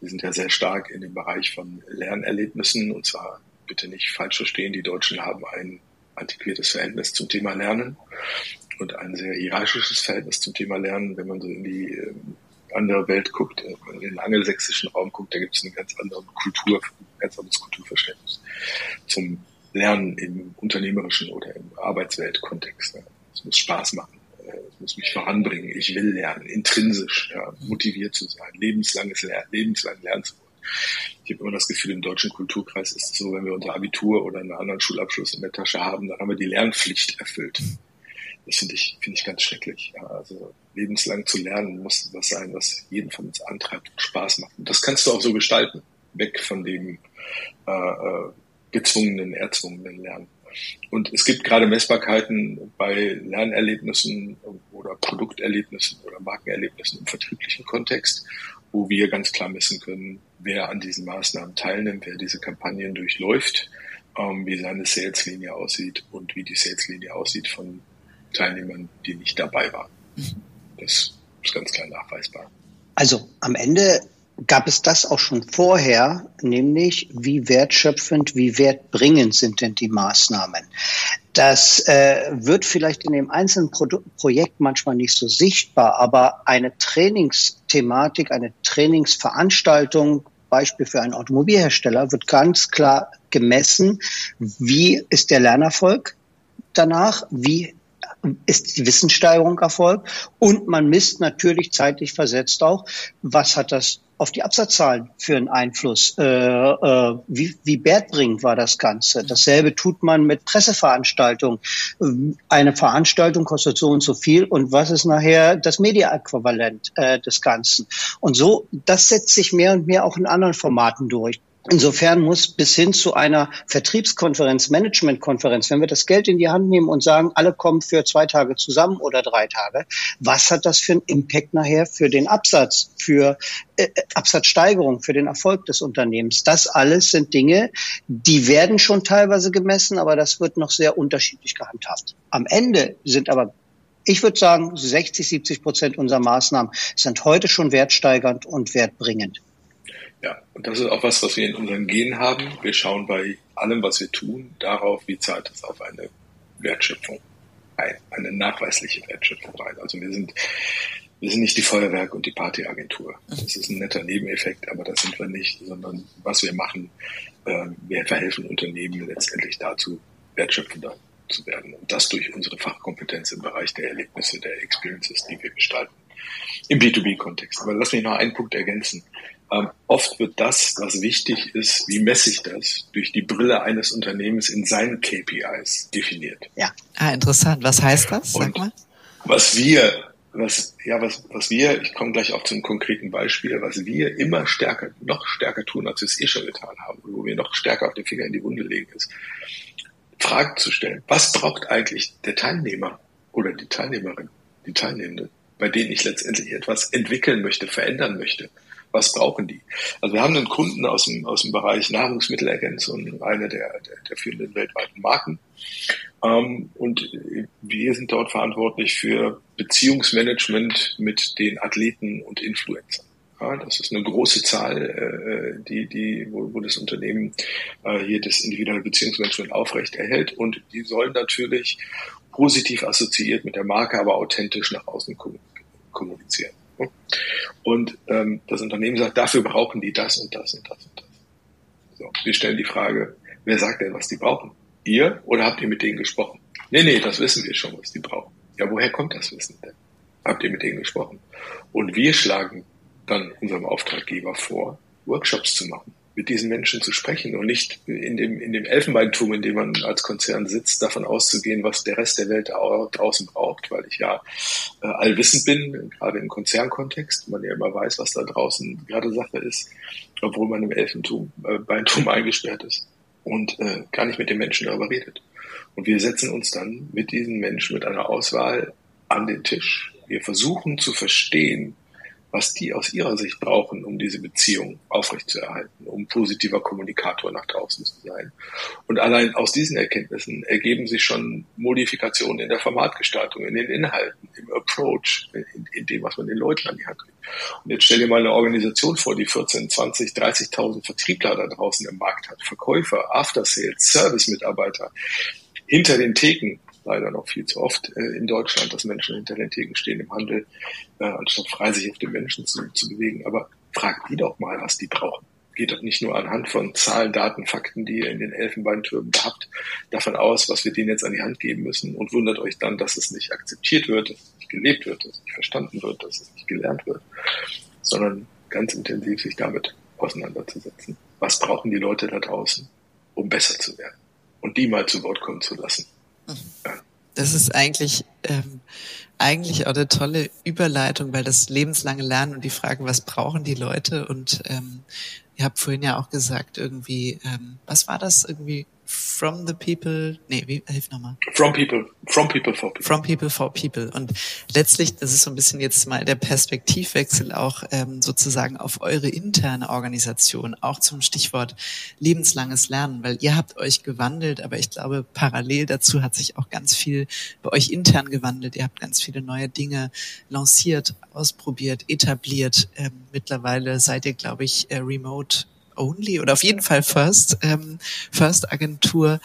Wir sind ja sehr stark in dem Bereich von Lernerlebnissen und zwar bitte nicht falsch verstehen, die Deutschen haben ein antiquiertes Verhältnis zum Thema Lernen und ein sehr hierarchisches Verhältnis zum Thema Lernen. Wenn man so in die ähm, andere Welt guckt, man in den angelsächsischen Raum guckt, da gibt es eine ganz andere Kultur, ein ganz anderes Kulturverständnis zum Lernen im unternehmerischen oder im Arbeitsweltkontext. Es muss Spaß machen. Es muss mich voranbringen. Ich will lernen, intrinsisch ja, motiviert zu sein, lebenslanges Lernen, lebenslang lernen zu wollen. Ich habe immer das Gefühl, im deutschen Kulturkreis ist es so, wenn wir unser Abitur oder einen anderen Schulabschluss in der Tasche haben, dann haben wir die Lernpflicht erfüllt. Das finde ich, finde ich ganz schrecklich. Ja, also lebenslang zu lernen muss was sein, was jeden von uns antreibt und Spaß macht. Und das kannst du auch so gestalten, weg von dem äh, äh gezwungenen, erzwungenen Lernen. Und es gibt gerade Messbarkeiten bei Lernerlebnissen oder Produkterlebnissen oder Markenerlebnissen im vertrieblichen Kontext, wo wir ganz klar messen können, wer an diesen Maßnahmen teilnimmt, wer diese Kampagnen durchläuft, ähm, wie seine Saleslinie aussieht und wie die Saleslinie aussieht von Teilnehmern, die nicht dabei waren. Das ist ganz klar nachweisbar. Also am Ende gab es das auch schon vorher, nämlich wie wertschöpfend, wie wertbringend sind denn die Maßnahmen. Das äh, wird vielleicht in dem einzelnen Pro Projekt manchmal nicht so sichtbar, aber eine Trainingsthematik, eine Trainingsveranstaltung, Beispiel für einen Automobilhersteller, wird ganz klar gemessen, wie ist der Lernerfolg danach, wie ist die Wissenssteigerung erfolgt und man misst natürlich zeitlich versetzt auch, was hat das auf die Absatzzahlen für einen Einfluss? Äh, äh, wie, wie wertbringend war das Ganze? Dasselbe tut man mit Presseveranstaltungen. Eine Veranstaltung kostet so und so viel und was ist nachher das Media-Äquivalent äh, des Ganzen? Und so, das setzt sich mehr und mehr auch in anderen Formaten durch. Insofern muss bis hin zu einer Vertriebskonferenz, Managementkonferenz, wenn wir das Geld in die Hand nehmen und sagen, alle kommen für zwei Tage zusammen oder drei Tage, was hat das für einen Impact nachher für den Absatz, für äh, Absatzsteigerung, für den Erfolg des Unternehmens? Das alles sind Dinge, die werden schon teilweise gemessen, aber das wird noch sehr unterschiedlich gehandhabt. Am Ende sind aber ich würde sagen, 60, 70 Prozent unserer Maßnahmen sind heute schon wertsteigernd und wertbringend. Ja, und das ist auch was, was wir in unseren Genen haben. Wir schauen bei allem, was wir tun, darauf, wie zahlt es auf eine Wertschöpfung ein, eine nachweisliche Wertschöpfung ein. Also wir sind, wir sind nicht die Feuerwerk und die Partyagentur. Das ist ein netter Nebeneffekt, aber das sind wir nicht, sondern was wir machen, äh, wir verhelfen Unternehmen letztendlich dazu, wertschöpfender zu werden. Und das durch unsere Fachkompetenz im Bereich der Erlebnisse, der Experiences, die wir gestalten. Im B2B-Kontext. Aber lass mich noch einen Punkt ergänzen. Ähm, oft wird das, was wichtig ist, wie messe ich das, durch die Brille eines Unternehmens in seinen KPIs definiert. Ja, ah, interessant. Was heißt das? Sag Und mal. Was wir, was, ja, was, was wir, ich komme gleich auch zum konkreten Beispiel, was wir immer stärker, noch stärker tun, als wir es eh schon getan haben, wo wir noch stärker auf den Finger in die Wunde legen, ist, Fragen zu stellen. Was braucht eigentlich der Teilnehmer oder die Teilnehmerin, die Teilnehmende, bei denen ich letztendlich etwas entwickeln möchte, verändern möchte? Was brauchen die? Also wir haben einen Kunden aus dem, aus dem Bereich Nahrungsmittelergänzung, eine der, der, der führenden weltweiten Marken. Ähm, und wir sind dort verantwortlich für Beziehungsmanagement mit den Athleten und Influencern. Ja, das ist eine große Zahl, äh, die, die, wo, wo das Unternehmen äh, hier das individuelle Beziehungsmanagement aufrecht erhält. Und die sollen natürlich positiv assoziiert mit der Marke, aber authentisch nach außen kommunizieren. Und ähm, das Unternehmen sagt, dafür brauchen die das und das und das und das. So, wir stellen die Frage, wer sagt denn, was die brauchen? Ihr oder habt ihr mit denen gesprochen? Nee, nee, das wissen wir schon, was die brauchen. Ja, woher kommt das Wissen denn? Habt ihr mit denen gesprochen? Und wir schlagen dann unserem Auftraggeber vor, Workshops zu machen mit diesen Menschen zu sprechen und nicht in dem, in dem Elfenbeintum, in dem man als Konzern sitzt, davon auszugehen, was der Rest der Welt draußen braucht, weil ich ja äh, allwissend bin, gerade im Konzernkontext, man ja immer weiß, was da draußen gerade Sache ist, obwohl man im Elfenbeintum äh, eingesperrt ist und äh, gar nicht mit den Menschen darüber redet. Und wir setzen uns dann mit diesen Menschen mit einer Auswahl an den Tisch. Wir versuchen zu verstehen, was die aus ihrer Sicht brauchen, um diese Beziehung aufrechtzuerhalten, um positiver Kommunikator nach draußen zu sein. Und allein aus diesen Erkenntnissen ergeben sich schon Modifikationen in der Formatgestaltung, in den Inhalten, im Approach, in, in dem, was man den Leuten an die Hand gibt. Und jetzt stell dir mal eine Organisation vor, die 14, 20, 30.000 Vertriebler da draußen im Markt hat, Verkäufer, After-Sales, Service-Mitarbeiter, hinter den Theken, leider noch viel zu oft äh, in Deutschland, dass Menschen hinter den Theken stehen im Handel, äh, anstatt frei sich auf den Menschen zu, zu bewegen. Aber fragt die doch mal, was die brauchen. Geht doch nicht nur anhand von Zahlen, Daten, Fakten, die ihr in den Elfenbeintürmen habt, davon aus, was wir denen jetzt an die Hand geben müssen und wundert euch dann, dass es nicht akzeptiert wird, dass es nicht gelebt wird, dass es nicht verstanden wird, dass es nicht gelernt wird, sondern ganz intensiv sich damit auseinanderzusetzen. Was brauchen die Leute da draußen, um besser zu werden? Und die mal zu Wort kommen zu lassen. Das ist eigentlich, ähm, eigentlich auch eine tolle Überleitung, weil das lebenslange Lernen und die Frage, was brauchen die Leute? Und ähm, ihr habt vorhin ja auch gesagt, irgendwie, ähm, was war das? Irgendwie From the people, nee, wie, hilf nochmal. From people, from people for people. From people for people. Und letztlich, das ist so ein bisschen jetzt mal der Perspektivwechsel auch ähm, sozusagen auf eure interne Organisation, auch zum Stichwort lebenslanges Lernen, weil ihr habt euch gewandelt, aber ich glaube, parallel dazu hat sich auch ganz viel bei euch intern gewandelt. Ihr habt ganz viele neue Dinge lanciert, ausprobiert, etabliert. Ähm, mittlerweile seid ihr, glaube ich, äh, remote Only oder auf jeden Fall First, ähm, First Agentur.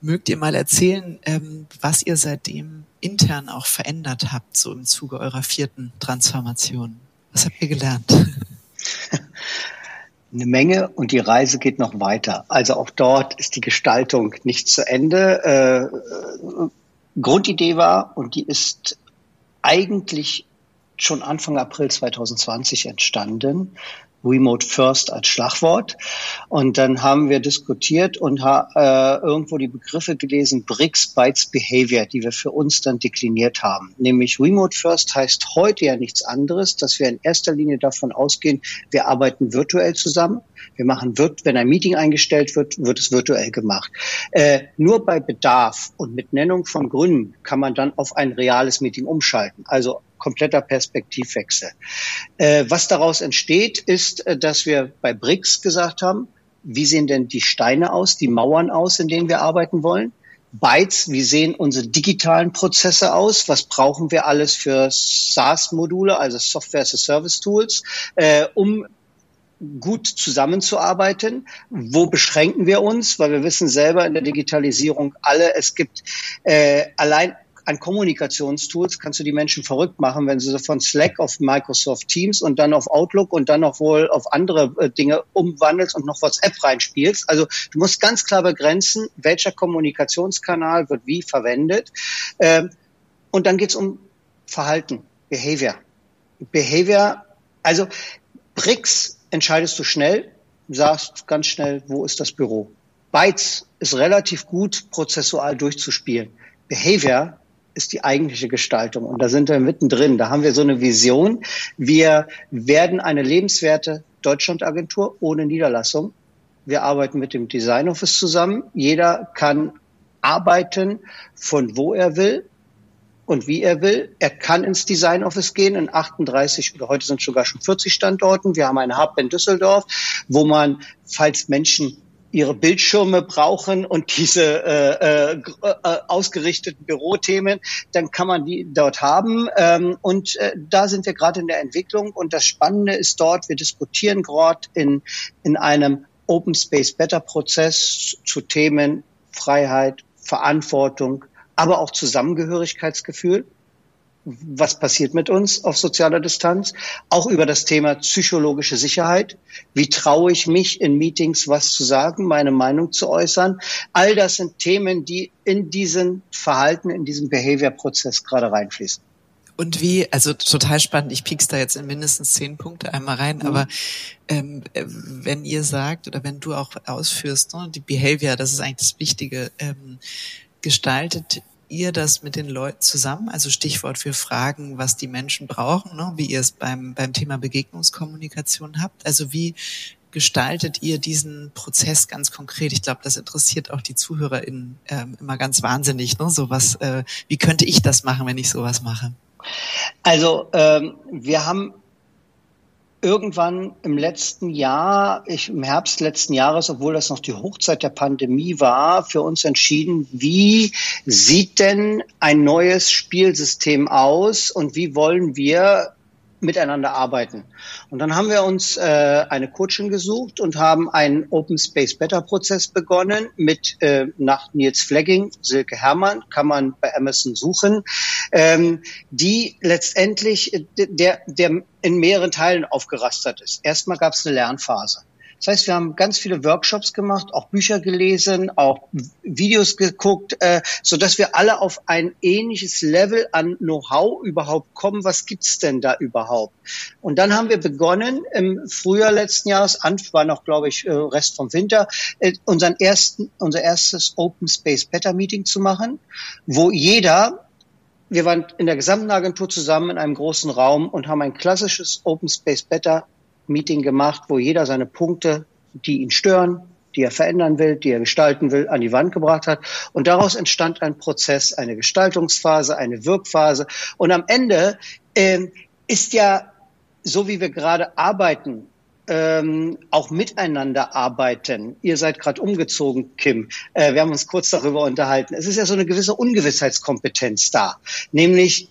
Mögt ihr mal erzählen, ähm, was ihr seitdem intern auch verändert habt, so im Zuge eurer vierten Transformation? Was habt ihr gelernt? Eine Menge und die Reise geht noch weiter. Also auch dort ist die Gestaltung nicht zu Ende. Äh, Grundidee war, und die ist eigentlich schon Anfang April 2020 entstanden, Remote First als Schlagwort. Und dann haben wir diskutiert und ha, äh, irgendwo die Begriffe gelesen, BRICS, Bytes, Behavior, die wir für uns dann dekliniert haben. Nämlich Remote First heißt heute ja nichts anderes, dass wir in erster Linie davon ausgehen, wir arbeiten virtuell zusammen. Wir machen, wird, wenn ein Meeting eingestellt wird, wird es virtuell gemacht. Äh, nur bei Bedarf und mit Nennung von Gründen kann man dann auf ein reales Meeting umschalten. Also kompletter Perspektivwechsel. Äh, was daraus entsteht, ist, äh, dass wir bei BRICS gesagt haben, wie sehen denn die Steine aus, die Mauern aus, in denen wir arbeiten wollen? Bytes, wie sehen unsere digitalen Prozesse aus? Was brauchen wir alles für SaaS-Module, also Software as a Service Tools, äh, um gut zusammenzuarbeiten? Wo beschränken wir uns? Weil wir wissen selber in der Digitalisierung alle, es gibt äh, allein an Kommunikationstools kannst du die Menschen verrückt machen, wenn so von Slack auf Microsoft Teams und dann auf Outlook und dann noch wohl auf andere äh, Dinge umwandelst und noch WhatsApp reinspielst. Also du musst ganz klar begrenzen, welcher Kommunikationskanal wird wie verwendet. Ähm, und dann geht's um Verhalten, Behavior. Behavior, also BRICS entscheidest du schnell, sagst ganz schnell, wo ist das Büro. Bytes ist relativ gut prozessual durchzuspielen. Behavior ist die eigentliche Gestaltung. Und da sind wir mittendrin. Da haben wir so eine Vision. Wir werden eine lebenswerte Deutschlandagentur ohne Niederlassung. Wir arbeiten mit dem Design Office zusammen. Jeder kann arbeiten von wo er will und wie er will. Er kann ins Design Office gehen in 38 oder heute sind sogar schon 40 Standorten. Wir haben einen Hub in Düsseldorf, wo man, falls Menschen ihre Bildschirme brauchen und diese äh, äh, äh, ausgerichteten Bürothemen, dann kann man die dort haben. Ähm, und äh, da sind wir gerade in der Entwicklung. Und das Spannende ist dort, wir diskutieren gerade in, in einem Open Space Better Prozess zu Themen Freiheit, Verantwortung, aber auch Zusammengehörigkeitsgefühl was passiert mit uns auf sozialer Distanz, auch über das Thema psychologische Sicherheit. Wie traue ich mich in Meetings was zu sagen, meine Meinung zu äußern? All das sind Themen, die in diesen Verhalten, in diesen Behavior-Prozess gerade reinfließen. Und wie, also total spannend, ich piek's da jetzt in mindestens zehn Punkte einmal rein, mhm. aber ähm, äh, wenn ihr sagt oder wenn du auch ausführst, ne, die Behavior, das ist eigentlich das Wichtige, ähm, gestaltet ihr das mit den Leuten zusammen? Also Stichwort für Fragen, was die Menschen brauchen, ne? wie ihr es beim, beim Thema Begegnungskommunikation habt. Also wie gestaltet ihr diesen Prozess ganz konkret? Ich glaube, das interessiert auch die ZuhörerInnen ähm, immer ganz wahnsinnig. Ne? So was, äh, wie könnte ich das machen, wenn ich sowas mache? Also ähm, wir haben irgendwann im letzten Jahr, ich, im Herbst letzten Jahres, obwohl das noch die Hochzeit der Pandemie war, für uns entschieden, wie sieht denn ein neues Spielsystem aus und wie wollen wir miteinander arbeiten. Und dann haben wir uns äh, eine Coachin gesucht und haben einen Open Space Better Prozess begonnen mit äh, nach Nils Flegging, Silke Hermann, kann man bei Amazon suchen, ähm, die letztendlich äh, der, der in mehreren Teilen aufgerastert ist. Erstmal gab es eine Lernphase. Das heißt, wir haben ganz viele Workshops gemacht, auch Bücher gelesen, auch Videos geguckt, äh, so dass wir alle auf ein ähnliches Level an Know-how überhaupt kommen. Was gibt's denn da überhaupt? Und dann haben wir begonnen im Frühjahr letzten Jahres, war noch, glaube ich, äh, Rest vom Winter, äh, unseren ersten, unser erstes Open Space Better Meeting zu machen, wo jeder wir waren in der gesamten Agentur zusammen in einem großen Raum und haben ein klassisches Open Space Better Meeting gemacht, wo jeder seine Punkte, die ihn stören, die er verändern will, die er gestalten will, an die Wand gebracht hat. Und daraus entstand ein Prozess, eine Gestaltungsphase, eine Wirkphase. Und am Ende ähm, ist ja, so wie wir gerade arbeiten, ähm, auch miteinander arbeiten. Ihr seid gerade umgezogen, Kim. Äh, wir haben uns kurz darüber unterhalten. Es ist ja so eine gewisse Ungewissheitskompetenz da. Nämlich,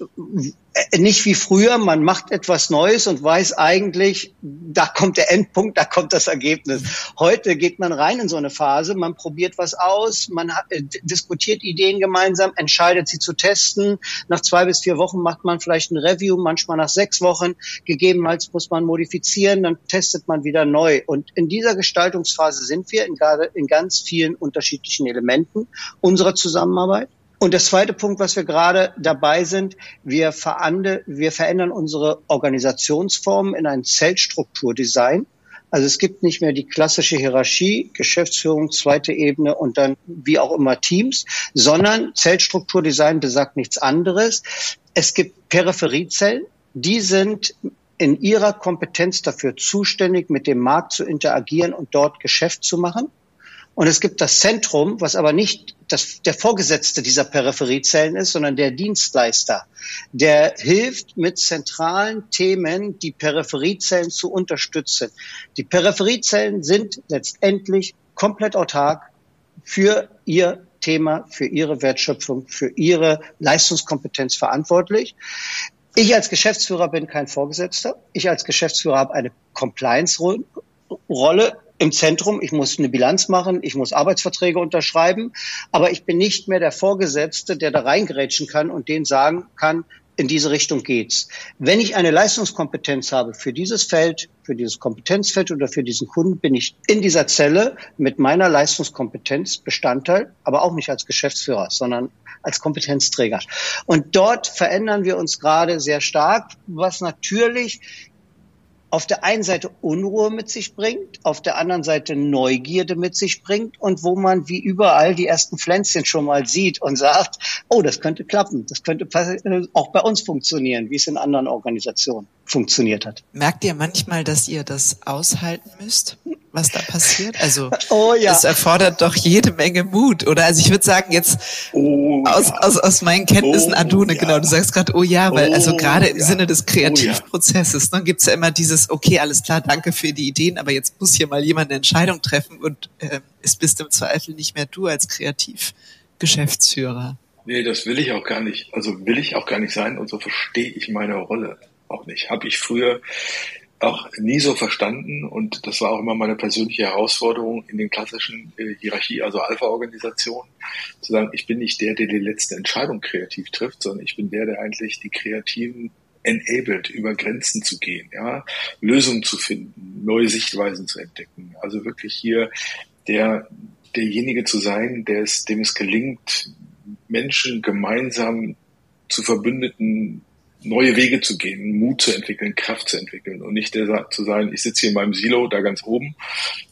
nicht wie früher, man macht etwas Neues und weiß eigentlich, da kommt der Endpunkt, da kommt das Ergebnis. Heute geht man rein in so eine Phase, man probiert was aus, man äh, diskutiert Ideen gemeinsam, entscheidet sie zu testen. Nach zwei bis vier Wochen macht man vielleicht ein Review, manchmal nach sechs Wochen. Gegebenenfalls muss man modifizieren, dann testet man wieder neu. Und in dieser Gestaltungsphase sind wir in, in ganz vielen unterschiedlichen Elementen unserer Zusammenarbeit. Und der zweite Punkt, was wir gerade dabei sind, wir, verande, wir verändern unsere Organisationsform in ein Zeltstrukturdesign. Also es gibt nicht mehr die klassische Hierarchie, Geschäftsführung, zweite Ebene und dann wie auch immer Teams, sondern Zeltstrukturdesign besagt nichts anderes. Es gibt Peripheriezellen, die sind in ihrer Kompetenz dafür zuständig, mit dem Markt zu interagieren und dort Geschäft zu machen. Und es gibt das Zentrum, was aber nicht das, der Vorgesetzte dieser Peripheriezellen ist, sondern der Dienstleister, der hilft mit zentralen Themen, die Peripheriezellen zu unterstützen. Die Peripheriezellen sind letztendlich komplett autark für ihr Thema, für ihre Wertschöpfung, für ihre Leistungskompetenz verantwortlich. Ich als Geschäftsführer bin kein Vorgesetzter. Ich als Geschäftsführer habe eine Compliance-Rolle im Zentrum. Ich muss eine Bilanz machen, ich muss Arbeitsverträge unterschreiben, aber ich bin nicht mehr der Vorgesetzte, der da reingerätschen kann und denen sagen kann, in diese Richtung geht's. Wenn ich eine Leistungskompetenz habe für dieses Feld, für dieses Kompetenzfeld oder für diesen Kunden, bin ich in dieser Zelle mit meiner Leistungskompetenz Bestandteil, aber auch nicht als Geschäftsführer, sondern als Kompetenzträger. Und dort verändern wir uns gerade sehr stark, was natürlich auf der einen Seite Unruhe mit sich bringt, auf der anderen Seite Neugierde mit sich bringt und wo man wie überall die ersten Pflänzchen schon mal sieht und sagt, oh, das könnte klappen, das könnte auch bei uns funktionieren, wie es in anderen Organisationen funktioniert hat. Merkt ihr manchmal, dass ihr das aushalten müsst? Was da passiert? Also oh, ja. es erfordert doch jede Menge Mut, oder? Also ich würde sagen, jetzt oh, aus, ja. aus, aus meinen Kenntnissen, oh, Adune, ja. genau, du sagst gerade, oh ja, weil also oh, gerade im Sinne des oh, Kreativprozesses ne, gibt's ja immer dieses, okay, alles klar, danke für die Ideen, aber jetzt muss hier mal jemand eine Entscheidung treffen und äh, es bist im Zweifel nicht mehr du als Kreativgeschäftsführer. Nee, das will ich auch gar nicht. Also will ich auch gar nicht sein und so verstehe ich meine Rolle auch nicht. Habe ich früher auch nie so verstanden und das war auch immer meine persönliche Herausforderung in den klassischen äh, Hierarchie, also Alpha-Organisationen, zu sagen, ich bin nicht der, der die letzte Entscheidung kreativ trifft, sondern ich bin der, der eigentlich die Kreativen enabled, über Grenzen zu gehen, ja, Lösungen zu finden, neue Sichtweisen zu entdecken. Also wirklich hier der, derjenige zu sein, der es, dem es gelingt, Menschen gemeinsam zu verbündeten neue Wege zu gehen, Mut zu entwickeln, Kraft zu entwickeln und nicht der, zu sein, ich sitze hier in meinem Silo da ganz oben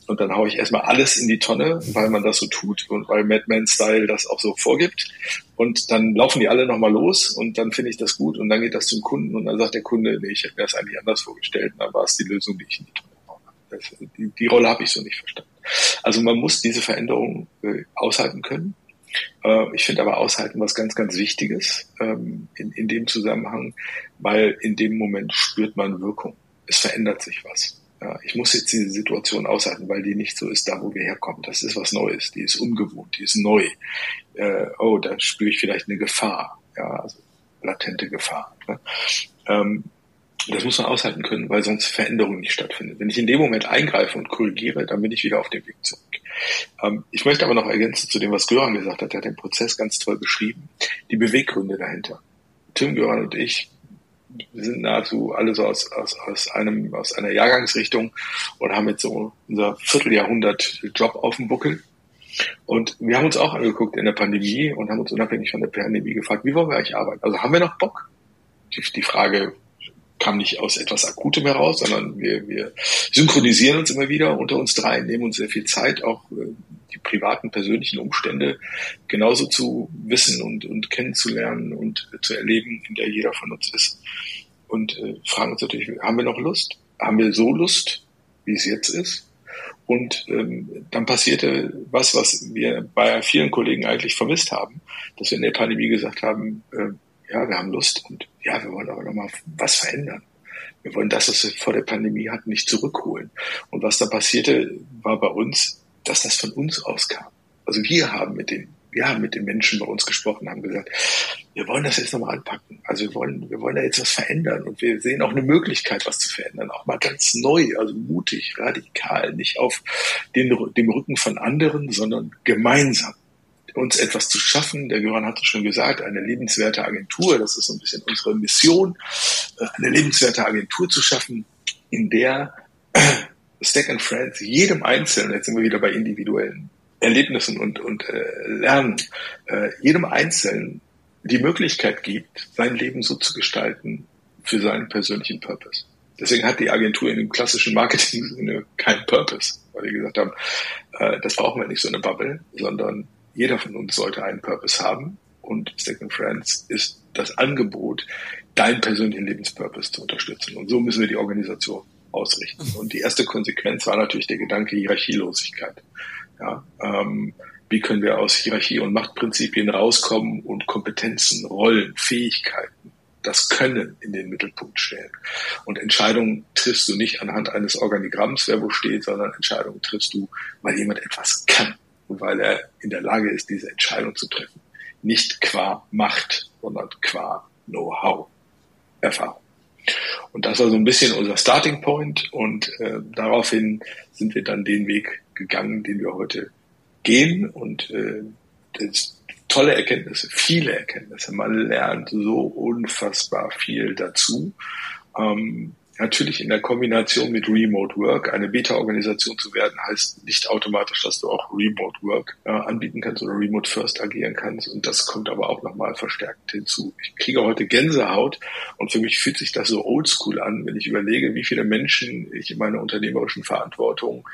und dann haue ich erstmal alles in die Tonne, weil man das so tut und weil Madman Style das auch so vorgibt und dann laufen die alle nochmal los und dann finde ich das gut und dann geht das zum Kunden und dann sagt der Kunde, nee, ich hätte mir das eigentlich anders vorgestellt und dann war es die Lösung, die ich in die Tonne haue. Die, die Rolle habe ich so nicht verstanden. Also man muss diese Veränderung äh, aushalten können ich finde aber aushalten was ganz, ganz Wichtiges ähm, in, in dem Zusammenhang, weil in dem Moment spürt man Wirkung. Es verändert sich was. Ja, ich muss jetzt diese Situation aushalten, weil die nicht so ist, da wo wir herkommen. Das ist was Neues, die ist ungewohnt, die ist neu. Äh, oh, da spüre ich vielleicht eine Gefahr, ja, also latente Gefahr. Ne? Ähm, das muss man aushalten können, weil sonst Veränderung nicht stattfindet. Wenn ich in dem Moment eingreife und korrigiere, dann bin ich wieder auf dem Weg zurück. Ähm, ich möchte aber noch ergänzen zu dem, was Göran gesagt hat. Er hat den Prozess ganz toll beschrieben. Die Beweggründe dahinter. Tim Göran und ich sind nahezu alle so aus, aus, aus einem, aus einer Jahrgangsrichtung und haben jetzt so unser Vierteljahrhundert Job auf dem Buckel. Und wir haben uns auch angeguckt in der Pandemie und haben uns unabhängig von der Pandemie gefragt, wie wollen wir eigentlich arbeiten? Also haben wir noch Bock? Die, die Frage kam nicht aus etwas Akutem heraus, sondern wir, wir synchronisieren uns immer wieder unter uns drei, nehmen uns sehr viel Zeit, auch äh, die privaten, persönlichen Umstände genauso zu wissen und, und kennenzulernen und zu erleben, in der jeder von uns ist. Und äh, fragen uns natürlich, haben wir noch Lust? Haben wir so Lust, wie es jetzt ist? Und ähm, dann passierte was, was wir bei vielen Kollegen eigentlich vermisst haben, dass wir in der Pandemie gesagt haben, äh, ja, wir haben Lust und ja, wir wollen aber nochmal was verändern. Wir wollen das, was wir vor der Pandemie hatten, nicht zurückholen. Und was da passierte, war bei uns, dass das von uns auskam. Also wir haben mit den, wir haben mit den Menschen bei uns gesprochen, haben gesagt, wir wollen das jetzt nochmal anpacken. Also wir wollen, wir wollen da jetzt was verändern und wir sehen auch eine Möglichkeit, was zu verändern. Auch mal ganz neu, also mutig, radikal, nicht auf den, dem Rücken von anderen, sondern gemeinsam uns etwas zu schaffen. Der Göran hat es schon gesagt, eine lebenswerte Agentur, das ist so ein bisschen unsere Mission, äh, eine lebenswerte Agentur zu schaffen, in der Stack and Friends jedem Einzelnen, jetzt sind wir wieder bei individuellen Erlebnissen und, und äh, Lernen, äh, jedem Einzelnen die Möglichkeit gibt, sein Leben so zu gestalten für seinen persönlichen Purpose. Deswegen hat die Agentur in dem klassischen Marketing keinen Purpose, weil wir gesagt haben, äh, das brauchen wir nicht so eine Bubble, sondern jeder von uns sollte einen Purpose haben und Second Friends ist das Angebot, deinen persönlichen Lebenspurpose zu unterstützen. Und so müssen wir die Organisation ausrichten. Und die erste Konsequenz war natürlich der Gedanke Hierarchielosigkeit. Ja, ähm, wie können wir aus Hierarchie- und Machtprinzipien rauskommen und Kompetenzen, Rollen, Fähigkeiten, das Können in den Mittelpunkt stellen. Und Entscheidungen triffst du nicht anhand eines Organigramms, wer wo steht, sondern Entscheidungen triffst du, weil jemand etwas kann weil er in der Lage ist, diese Entscheidung zu treffen. Nicht qua Macht, sondern qua Know-how, Erfahrung. Und das war so ein bisschen unser Starting Point und äh, daraufhin sind wir dann den Weg gegangen, den wir heute gehen und äh, das tolle Erkenntnisse, viele Erkenntnisse. Man lernt so unfassbar viel dazu. Ähm, Natürlich in der Kombination mit Remote Work. Eine Beta-Organisation zu werden heißt nicht automatisch, dass du auch Remote Work äh, anbieten kannst oder Remote First agieren kannst. Und das kommt aber auch nochmal verstärkt hinzu. Ich kriege heute Gänsehaut und für mich fühlt sich das so oldschool an, wenn ich überlege, wie viele Menschen ich in meiner unternehmerischen Verantwortung,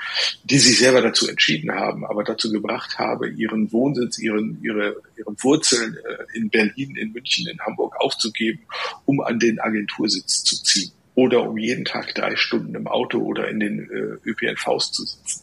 die sich selber dazu entschieden haben, aber dazu gebracht habe, ihren Wohnsitz, ihren, ihre, ihre Wurzeln äh, in Berlin, in München, in Hamburg aufzugeben, um an den Agentursitz zu ziehen oder um jeden Tag drei Stunden im Auto oder in den äh, ÖPNVs zu sitzen.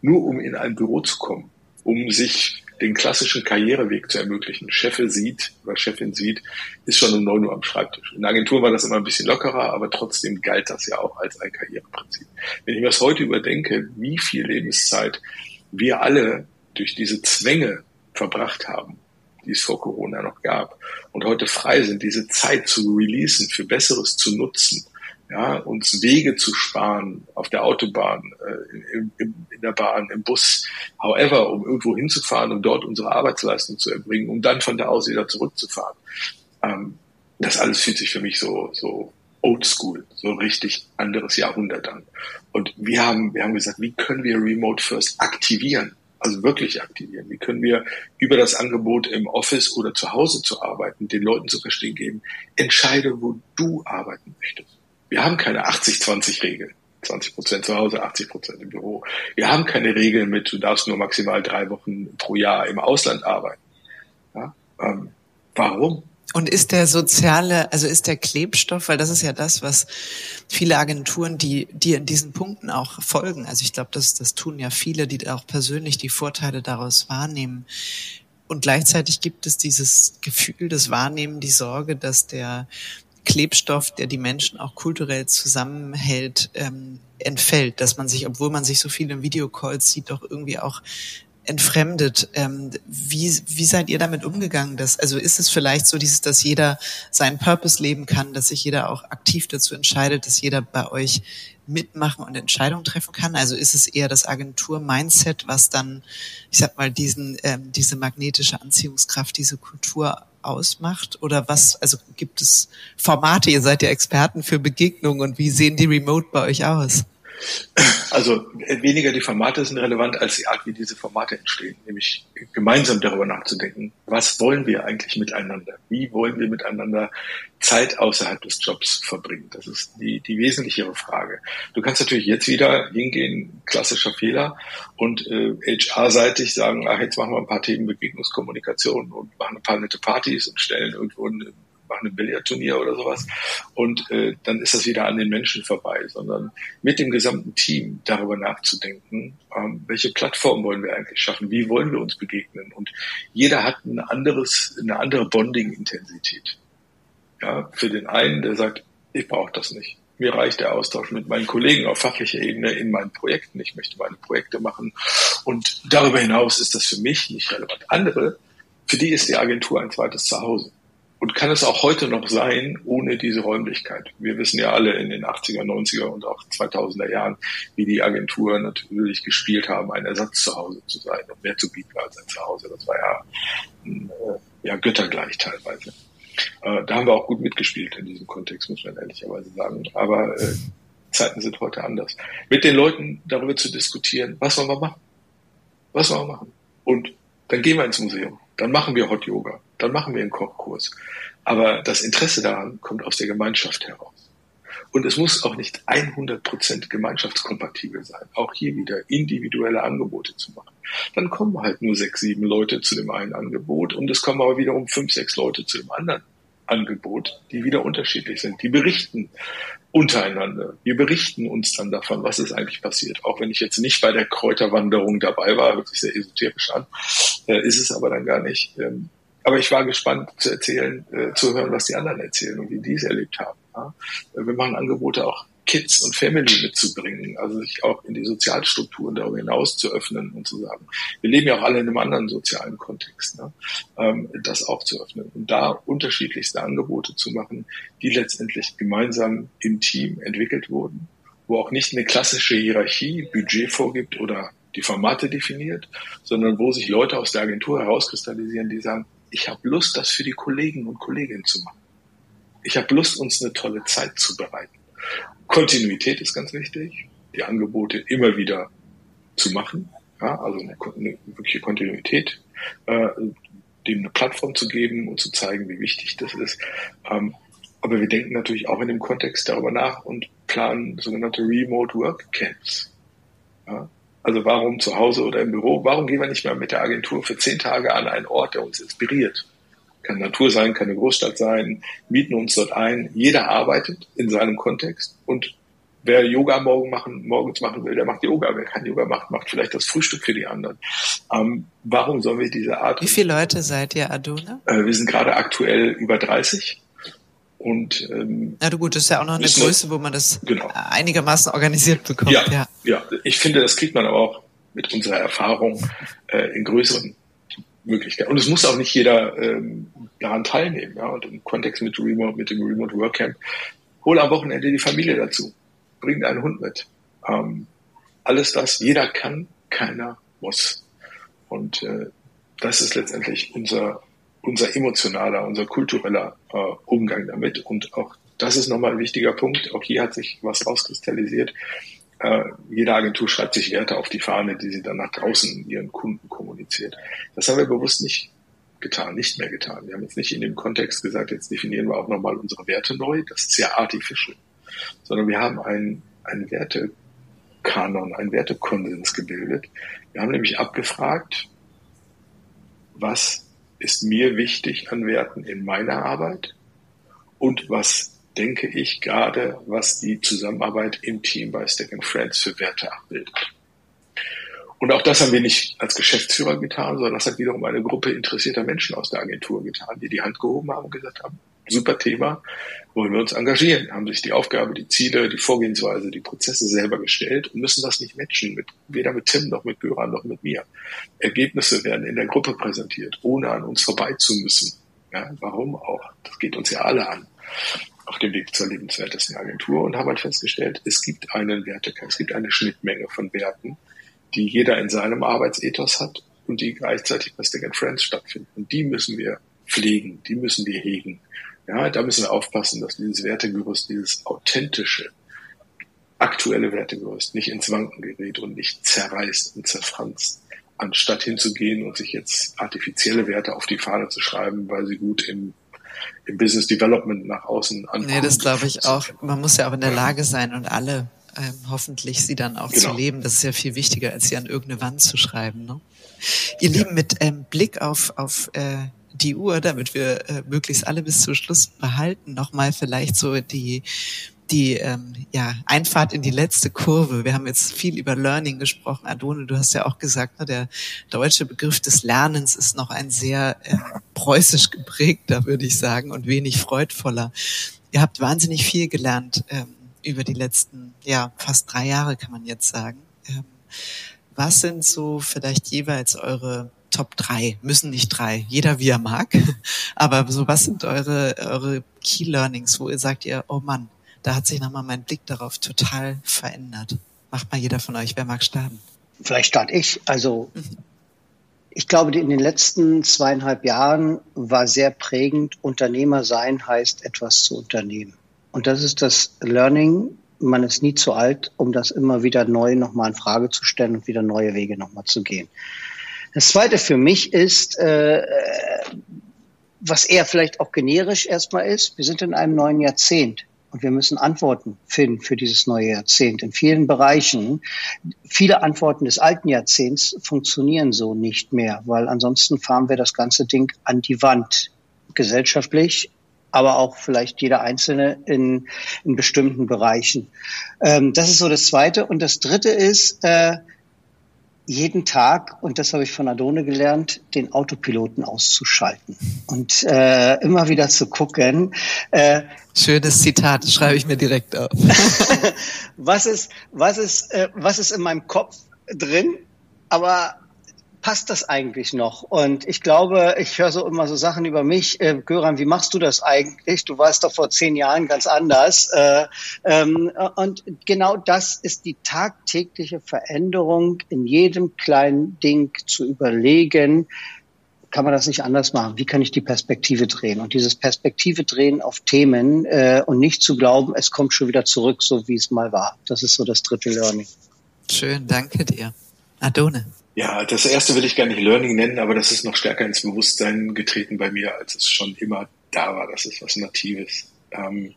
Nur um in ein Büro zu kommen, um sich den klassischen Karriereweg zu ermöglichen. Chefin sieht oder Chefin sieht, ist schon um neun Uhr am Schreibtisch. In der Agentur war das immer ein bisschen lockerer, aber trotzdem galt das ja auch als ein Karriereprinzip. Wenn ich mir das heute überdenke, wie viel Lebenszeit wir alle durch diese Zwänge verbracht haben, die es vor Corona noch gab, und heute frei sind, diese Zeit zu releasen, für Besseres zu nutzen, ja, uns Wege zu sparen auf der Autobahn, äh, in, in, der Bahn, im Bus, however, um irgendwo hinzufahren, um dort unsere Arbeitsleistung zu erbringen, um dann von da aus wieder zurückzufahren. Ähm, das alles fühlt sich für mich so, so oldschool, so richtig anderes Jahrhundert an. Und wir haben, wir haben gesagt, wie können wir Remote First aktivieren? Also wirklich aktivieren. Wie können wir über das Angebot im Office oder zu Hause zu arbeiten, den Leuten zu verstehen geben, entscheide, wo du arbeiten möchtest. Wir haben keine 80-20-Regel. 20 Prozent zu Hause, 80 Prozent im Büro. Wir haben keine Regel mit, du darfst nur maximal drei Wochen pro Jahr im Ausland arbeiten. Ja? Ähm, warum? Und ist der soziale, also ist der Klebstoff, weil das ist ja das, was viele Agenturen, die, die in diesen Punkten auch folgen, also ich glaube, das, das tun ja viele, die auch persönlich die Vorteile daraus wahrnehmen. Und gleichzeitig gibt es dieses Gefühl, das Wahrnehmen, die Sorge, dass der Klebstoff, der die Menschen auch kulturell zusammenhält, ähm, entfällt, dass man sich, obwohl man sich so viel in Videocalls sieht, doch irgendwie auch entfremdet. Ähm, wie, wie seid ihr damit umgegangen? Dass, also ist es vielleicht so dieses, dass jeder seinen Purpose leben kann, dass sich jeder auch aktiv dazu entscheidet, dass jeder bei euch mitmachen und Entscheidungen treffen kann? Also ist es eher das Agentur-Mindset, was dann, ich sag mal, diesen, ähm, diese magnetische Anziehungskraft, diese Kultur ausmacht? Oder was, also gibt es Formate, ihr seid ja Experten für Begegnungen und wie sehen die Remote bei euch aus? Also weniger die Formate sind relevant als die Art, wie diese Formate entstehen, nämlich gemeinsam darüber nachzudenken, was wollen wir eigentlich miteinander? Wie wollen wir miteinander Zeit außerhalb des Jobs verbringen? Das ist die, die wesentlichere Frage. Du kannst natürlich jetzt wieder hingehen, klassischer Fehler, und äh, HR-seitig sagen, ach, jetzt machen wir ein paar Themen Begegnungskommunikation und machen ein paar nette Partys und stellen irgendwo ein machen ein Billardturnier oder sowas und äh, dann ist das wieder an den Menschen vorbei, sondern mit dem gesamten Team darüber nachzudenken, ähm, welche Plattform wollen wir eigentlich schaffen, wie wollen wir uns begegnen und jeder hat ein anderes, eine andere Bonding-Intensität. Ja, für den einen, der sagt, ich brauche das nicht. Mir reicht der Austausch mit meinen Kollegen auf fachlicher Ebene in meinen Projekten. Ich möchte meine Projekte machen. Und darüber hinaus ist das für mich nicht relevant. Andere, für die ist die Agentur ein zweites Zuhause und kann es auch heute noch sein, ohne diese Räumlichkeit. Wir wissen ja alle in den 80er, 90er und auch 2000er Jahren, wie die Agenturen natürlich gespielt haben, ein Ersatz zu Hause zu sein und mehr zu bieten als ein Zuhause. Das war ja, äh, ja göttergleich teilweise. Äh, da haben wir auch gut mitgespielt in diesem Kontext, muss man ehrlicherweise sagen. Aber äh, Zeiten sind heute anders. Mit den Leuten darüber zu diskutieren, was sollen wir machen? Was sollen wir machen? Und dann gehen wir ins Museum. Dann machen wir Hot Yoga dann machen wir einen Kochkurs. Aber das Interesse daran kommt aus der Gemeinschaft heraus. Und es muss auch nicht 100% gemeinschaftskompatibel sein. Auch hier wieder individuelle Angebote zu machen. Dann kommen halt nur sechs, sieben Leute zu dem einen Angebot und es kommen aber wiederum fünf, sechs Leute zu dem anderen Angebot, die wieder unterschiedlich sind. Die berichten untereinander. Wir berichten uns dann davon, was ist eigentlich passiert. Auch wenn ich jetzt nicht bei der Kräuterwanderung dabei war, hört sich sehr esoterisch an, äh, ist es aber dann gar nicht. Aber ich war gespannt zu erzählen, äh, zu hören, was die anderen erzählen und wie die es erlebt haben. Ja. Wir machen Angebote auch Kids und Family mitzubringen, also sich auch in die Sozialstrukturen darüber hinaus zu öffnen und zu sagen, wir leben ja auch alle in einem anderen sozialen Kontext, ne? ähm, das auch zu öffnen und da unterschiedlichste Angebote zu machen, die letztendlich gemeinsam im Team entwickelt wurden, wo auch nicht eine klassische Hierarchie Budget vorgibt oder die Formate definiert, sondern wo sich Leute aus der Agentur herauskristallisieren, die sagen, ich habe Lust, das für die Kollegen und Kolleginnen zu machen. Ich habe Lust, uns eine tolle Zeit zu bereiten. Kontinuität ist ganz wichtig, die Angebote immer wieder zu machen, ja, also eine, eine wirkliche Kontinuität, äh, dem eine Plattform zu geben und zu zeigen, wie wichtig das ist. Ähm, aber wir denken natürlich auch in dem Kontext darüber nach und planen sogenannte Remote Work Camps. Ja, also warum zu Hause oder im Büro? Warum gehen wir nicht mal mit der Agentur für zehn Tage an einen Ort, der uns inspiriert? Kann Natur sein, kann eine Großstadt sein, mieten uns dort ein. Jeder arbeitet in seinem Kontext und wer Yoga morgen machen, morgens machen will, der macht Yoga. Wer kein Yoga macht, macht vielleicht das Frühstück für die anderen. Ähm, warum sollen wir diese Art? Wie viele Leute seid ihr, Aduna? Äh, wir sind gerade aktuell über 30. Und ähm, ja, du gut, das ist ja auch noch eine Größe, wo man das genau. einigermaßen organisiert bekommt. Ja, ja, ja, ich finde, das kriegt man aber auch mit unserer Erfahrung äh, in größeren Möglichkeiten. Und es muss auch nicht jeder ähm, daran teilnehmen. Ja? Und im Kontext mit, Remote, mit dem Remote Work Camp, hol am Wochenende die Familie dazu, bring einen Hund mit. Ähm, alles das, jeder kann, keiner muss. Und äh, das ist letztendlich unser unser emotionaler, unser kultureller äh, Umgang damit. Und auch das ist nochmal ein wichtiger Punkt. Auch hier hat sich was rauskristallisiert. Äh, jede Agentur schreibt sich Werte auf die Fahne, die sie dann nach draußen ihren Kunden kommuniziert. Das haben wir bewusst nicht getan, nicht mehr getan. Wir haben jetzt nicht in dem Kontext gesagt, jetzt definieren wir auch nochmal unsere Werte neu. Das ist sehr artificial. Sondern wir haben einen, einen Wertekanon, einen Wertekonsens gebildet. Wir haben nämlich abgefragt, was ist mir wichtig an Werten in meiner Arbeit und was denke ich gerade, was die Zusammenarbeit im Team bei Stack Friends für Werte abbildet. Und auch das haben wir nicht als Geschäftsführer getan, sondern das hat wiederum eine Gruppe interessierter Menschen aus der Agentur getan, die die Hand gehoben haben und gesagt haben, super Thema, wollen wir uns engagieren, haben sich die Aufgabe, die Ziele, die Vorgehensweise, die Prozesse selber gestellt und müssen das nicht matchen, mit, weder mit Tim noch mit Göran noch mit mir. Ergebnisse werden in der Gruppe präsentiert, ohne an uns vorbei zu müssen. Ja, warum auch? Das geht uns ja alle an auf dem Weg zur lebenswertesten Agentur und haben halt festgestellt, es gibt einen Wertekern, es gibt eine Schnittmenge von Werten, die jeder in seinem Arbeitsethos hat und die gleichzeitig bei Stick and Friends stattfinden. Und die müssen wir pflegen, die müssen wir hegen. Ja, da müssen wir aufpassen, dass dieses Wertegerüst, dieses authentische, aktuelle Wertegerüst nicht ins Wanken gerät und nicht zerreißt und zerfranst, anstatt hinzugehen und sich jetzt artifizielle Werte auf die Fahne zu schreiben, weil sie gut im im Business Development nach außen ankommen. Nee, das glaube ich auch. Man muss ja auch in der Lage sein und alle ähm, hoffentlich sie dann auch genau. zu leben. Das ist ja viel wichtiger, als sie an irgendeine Wand zu schreiben. Ne? Ihr ja. Lieben, mit ähm, Blick auf, auf äh, die Uhr, damit wir äh, möglichst alle bis zum Schluss behalten, nochmal vielleicht so die die ähm, ja, Einfahrt in die letzte Kurve. Wir haben jetzt viel über Learning gesprochen. Adone, du hast ja auch gesagt, ne, der deutsche Begriff des Lernens ist noch ein sehr äh, preußisch geprägter, würde ich sagen, und wenig freudvoller. Ihr habt wahnsinnig viel gelernt ähm, über die letzten, ja, fast drei Jahre, kann man jetzt sagen. Ähm, was sind so vielleicht jeweils eure Top drei? Müssen nicht drei, jeder wie er mag. Aber so was sind eure, eure Key Learnings, wo ihr sagt ihr, oh Mann, da hat sich nochmal mein Blick darauf total verändert. Macht mal jeder von euch, wer mag starten? Vielleicht starte ich. Also mhm. ich glaube, in den letzten zweieinhalb Jahren war sehr prägend, Unternehmer sein heißt etwas zu unternehmen. Und das ist das Learning. Man ist nie zu alt, um das immer wieder neu nochmal in Frage zu stellen und wieder neue Wege nochmal zu gehen. Das zweite für mich ist, äh, was eher vielleicht auch generisch erstmal ist, wir sind in einem neuen Jahrzehnt. Und wir müssen Antworten finden für dieses neue Jahrzehnt in vielen Bereichen. Viele Antworten des alten Jahrzehnts funktionieren so nicht mehr, weil ansonsten fahren wir das ganze Ding an die Wand. Gesellschaftlich, aber auch vielleicht jeder Einzelne in, in bestimmten Bereichen. Ähm, das ist so das Zweite. Und das Dritte ist, äh, jeden Tag, und das habe ich von Adone gelernt, den Autopiloten auszuschalten und äh, immer wieder zu gucken. Äh, Schönes Zitat, schreibe ich mir direkt auf. was ist, was ist, äh, was ist in meinem Kopf drin? Aber passt das eigentlich noch? Und ich glaube, ich höre so immer so Sachen über mich. Äh, Göran, wie machst du das eigentlich? Du warst doch vor zehn Jahren ganz anders. Äh, ähm, und genau das ist die tagtägliche Veränderung in jedem kleinen Ding zu überlegen, kann man das nicht anders machen? Wie kann ich die Perspektive drehen? Und dieses Perspektive drehen auf Themen äh, und nicht zu glauben, es kommt schon wieder zurück, so wie es mal war. Das ist so das dritte Learning. Schön, danke dir. Adone. Ja, das erste will ich gar nicht Learning nennen, aber das ist noch stärker ins Bewusstsein getreten bei mir, als es schon immer da war. Das ist was Natives. Ähm,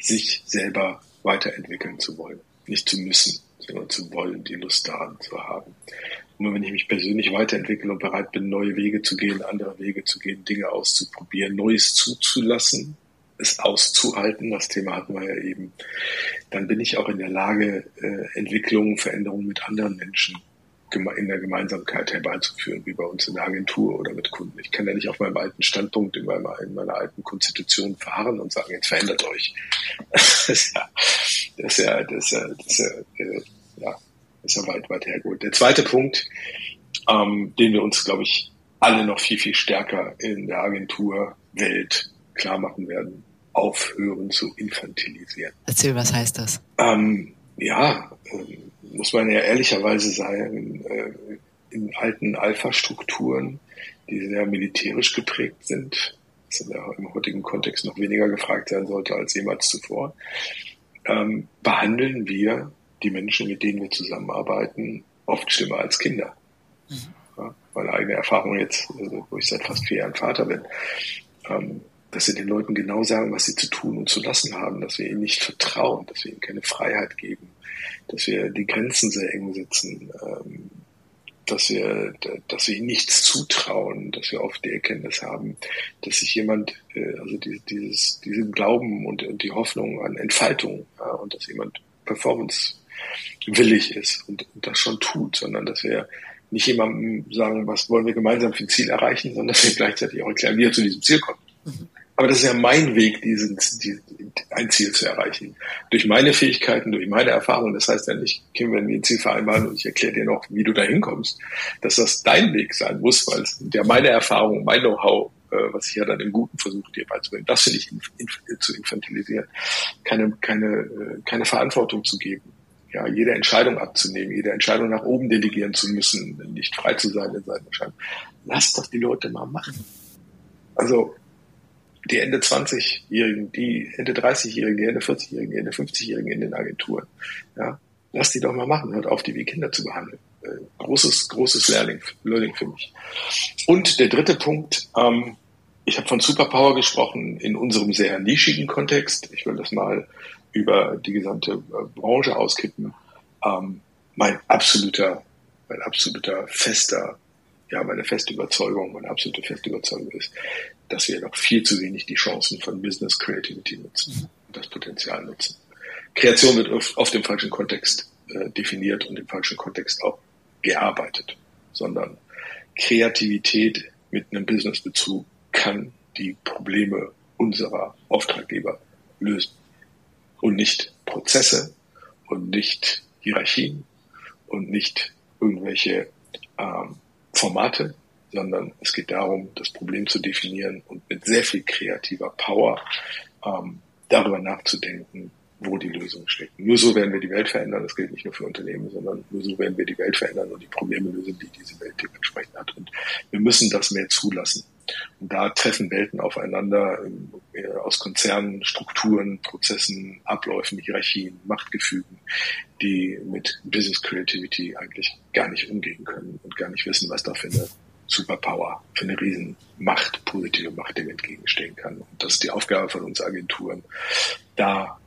sich selber weiterentwickeln zu wollen. Nicht zu müssen, sondern zu wollen, die Lust daran zu haben. Nur wenn ich mich persönlich weiterentwickle und bereit bin, neue Wege zu gehen, andere Wege zu gehen, Dinge auszuprobieren, Neues zuzulassen, es auszuhalten, das Thema hatten wir ja eben, dann bin ich auch in der Lage, äh, Entwicklungen, Veränderungen mit anderen Menschen in der Gemeinsamkeit herbeizuführen, wie bei uns in der Agentur oder mit Kunden. Ich kann ja nicht auf meinem alten Standpunkt, in meiner, in meiner alten Konstitution verharren und sagen, jetzt verändert euch. Das ist ja, das ist ja, das ist ja, das ist ja, äh, ja, das ist ja weit, weit hergeholt. Der zweite Punkt, ähm, den wir uns, glaube ich, alle noch viel, viel stärker in der Agenturwelt klar machen werden, aufhören zu infantilisieren. Erzähl, was heißt das? Ähm, ja, ähm, muss man ja ehrlicherweise sagen, äh, in alten Alpha-Strukturen, die sehr militärisch geprägt sind, was im heutigen Kontext noch weniger gefragt sein sollte als jemals zuvor, ähm, behandeln wir die Menschen, mit denen wir zusammenarbeiten, oft schlimmer als Kinder. Mhm. Ja, meine eigene Erfahrung jetzt, also, wo ich seit fast vier Jahren Vater bin, ähm, dass wir den Leuten genau sagen, was sie zu tun und zu lassen haben, dass wir ihnen nicht vertrauen, dass wir ihnen keine Freiheit geben, dass wir die Grenzen sehr eng setzen, ähm, dass wir, dass wir ihnen nichts zutrauen, dass wir oft die Erkenntnis haben, dass sich jemand, äh, also dieses, diesen Glauben und, die Hoffnung an Entfaltung und dass jemand Performance willig ist und, und das schon tut, sondern dass wir nicht jemandem sagen, was wollen wir gemeinsam für ein Ziel erreichen, sondern dass wir gleichzeitig auch erklären, wie er zu diesem Ziel kommt. Mhm. Aber das ist ja mein Weg, diesen, die, ein Ziel zu erreichen. Durch meine Fähigkeiten, durch meine Erfahrungen. Das heißt ja nicht, Kim, wenn wir ein Ziel vereinbaren und ich erkläre dir noch, wie du da hinkommst, dass das dein Weg sein muss, weil es ja meine Erfahrung, mein Know-how, äh, was ich ja dann im Guten versuche, dir beizubringen, das finde ich zu infantilisieren. Keine, keine, äh, keine Verantwortung zu geben. Ja, jede Entscheidung abzunehmen, jede Entscheidung nach oben delegieren zu müssen, nicht frei zu sein in seinen Entscheidungen. Lass doch die Leute mal machen. Also die Ende 20-Jährigen, die Ende 30-Jährigen, die Ende 40-Jährigen, die Ende 50-Jährigen in den Agenturen. Ja, lass die doch mal machen, hört auf, die wie Kinder zu behandeln. Äh, großes, großes Learning, Learning für mich. Und der dritte Punkt, ähm, ich habe von Superpower gesprochen in unserem sehr nischigen Kontext. Ich will das mal über die gesamte äh, Branche auskippen. Ähm, mein absoluter, mein absoluter fester ja, meine feste Überzeugung, meine absolute feste Überzeugung ist, dass wir noch viel zu wenig die Chancen von Business Creativity nutzen und das Potenzial nutzen. Kreation wird oft, im falschen Kontext äh, definiert und im falschen Kontext auch gearbeitet, sondern Kreativität mit einem Businessbezug kann die Probleme unserer Auftraggeber lösen und nicht Prozesse und nicht Hierarchien und nicht irgendwelche ähm, Formate, sondern es geht darum, das Problem zu definieren und mit sehr viel kreativer Power ähm, darüber nachzudenken, wo die Lösungen stecken. Nur so werden wir die Welt verändern. Das gilt nicht nur für Unternehmen, sondern nur so werden wir die Welt verändern und die Probleme lösen, die diese Welt dementsprechend hat. Und wir müssen das mehr zulassen. Und da treffen Welten aufeinander äh, aus Konzernen, Strukturen, Prozessen, Abläufen, Hierarchien, Machtgefügen, die mit Business Creativity eigentlich gar nicht umgehen können und gar nicht wissen, was da für eine Superpower, für eine Riesenmacht, positive Macht dem entgegenstehen kann. Und das ist die Aufgabe von uns Agenturen, da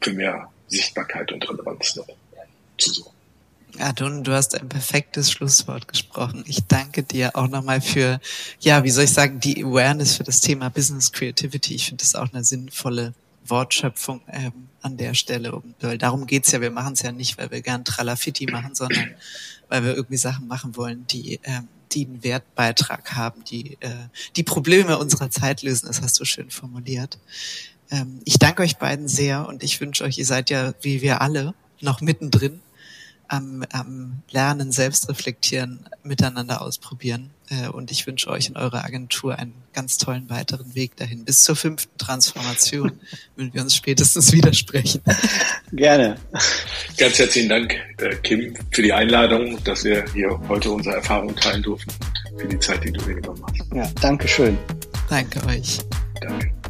für mehr Sichtbarkeit und Relevanz noch zu sorgen. Ja, du, du hast ein perfektes Schlusswort gesprochen. Ich danke dir auch nochmal für, ja, wie soll ich sagen, die Awareness für das Thema Business Creativity. Ich finde das auch eine sinnvolle Wortschöpfung ähm, an der Stelle. Weil darum geht's ja. Wir machen es ja nicht, weil wir gern Tralafitti machen, sondern weil wir irgendwie Sachen machen wollen, die, ähm, die einen Wertbeitrag haben, die äh, die Probleme unserer Zeit lösen. Das hast du schön formuliert. Ähm, ich danke euch beiden sehr und ich wünsche euch, ihr seid ja wie wir alle noch mittendrin am, am Lernen, Selbstreflektieren, miteinander ausprobieren. Äh, und ich wünsche euch in eurer Agentur einen ganz tollen weiteren Weg dahin. Bis zur fünften Transformation, wenn wir uns spätestens widersprechen. Gerne. Ganz herzlichen Dank, äh, Kim, für die Einladung, dass wir hier heute unsere Erfahrungen teilen durften und für die Zeit, die du dir genommen hast. Ja, danke schön. Danke euch. Danke.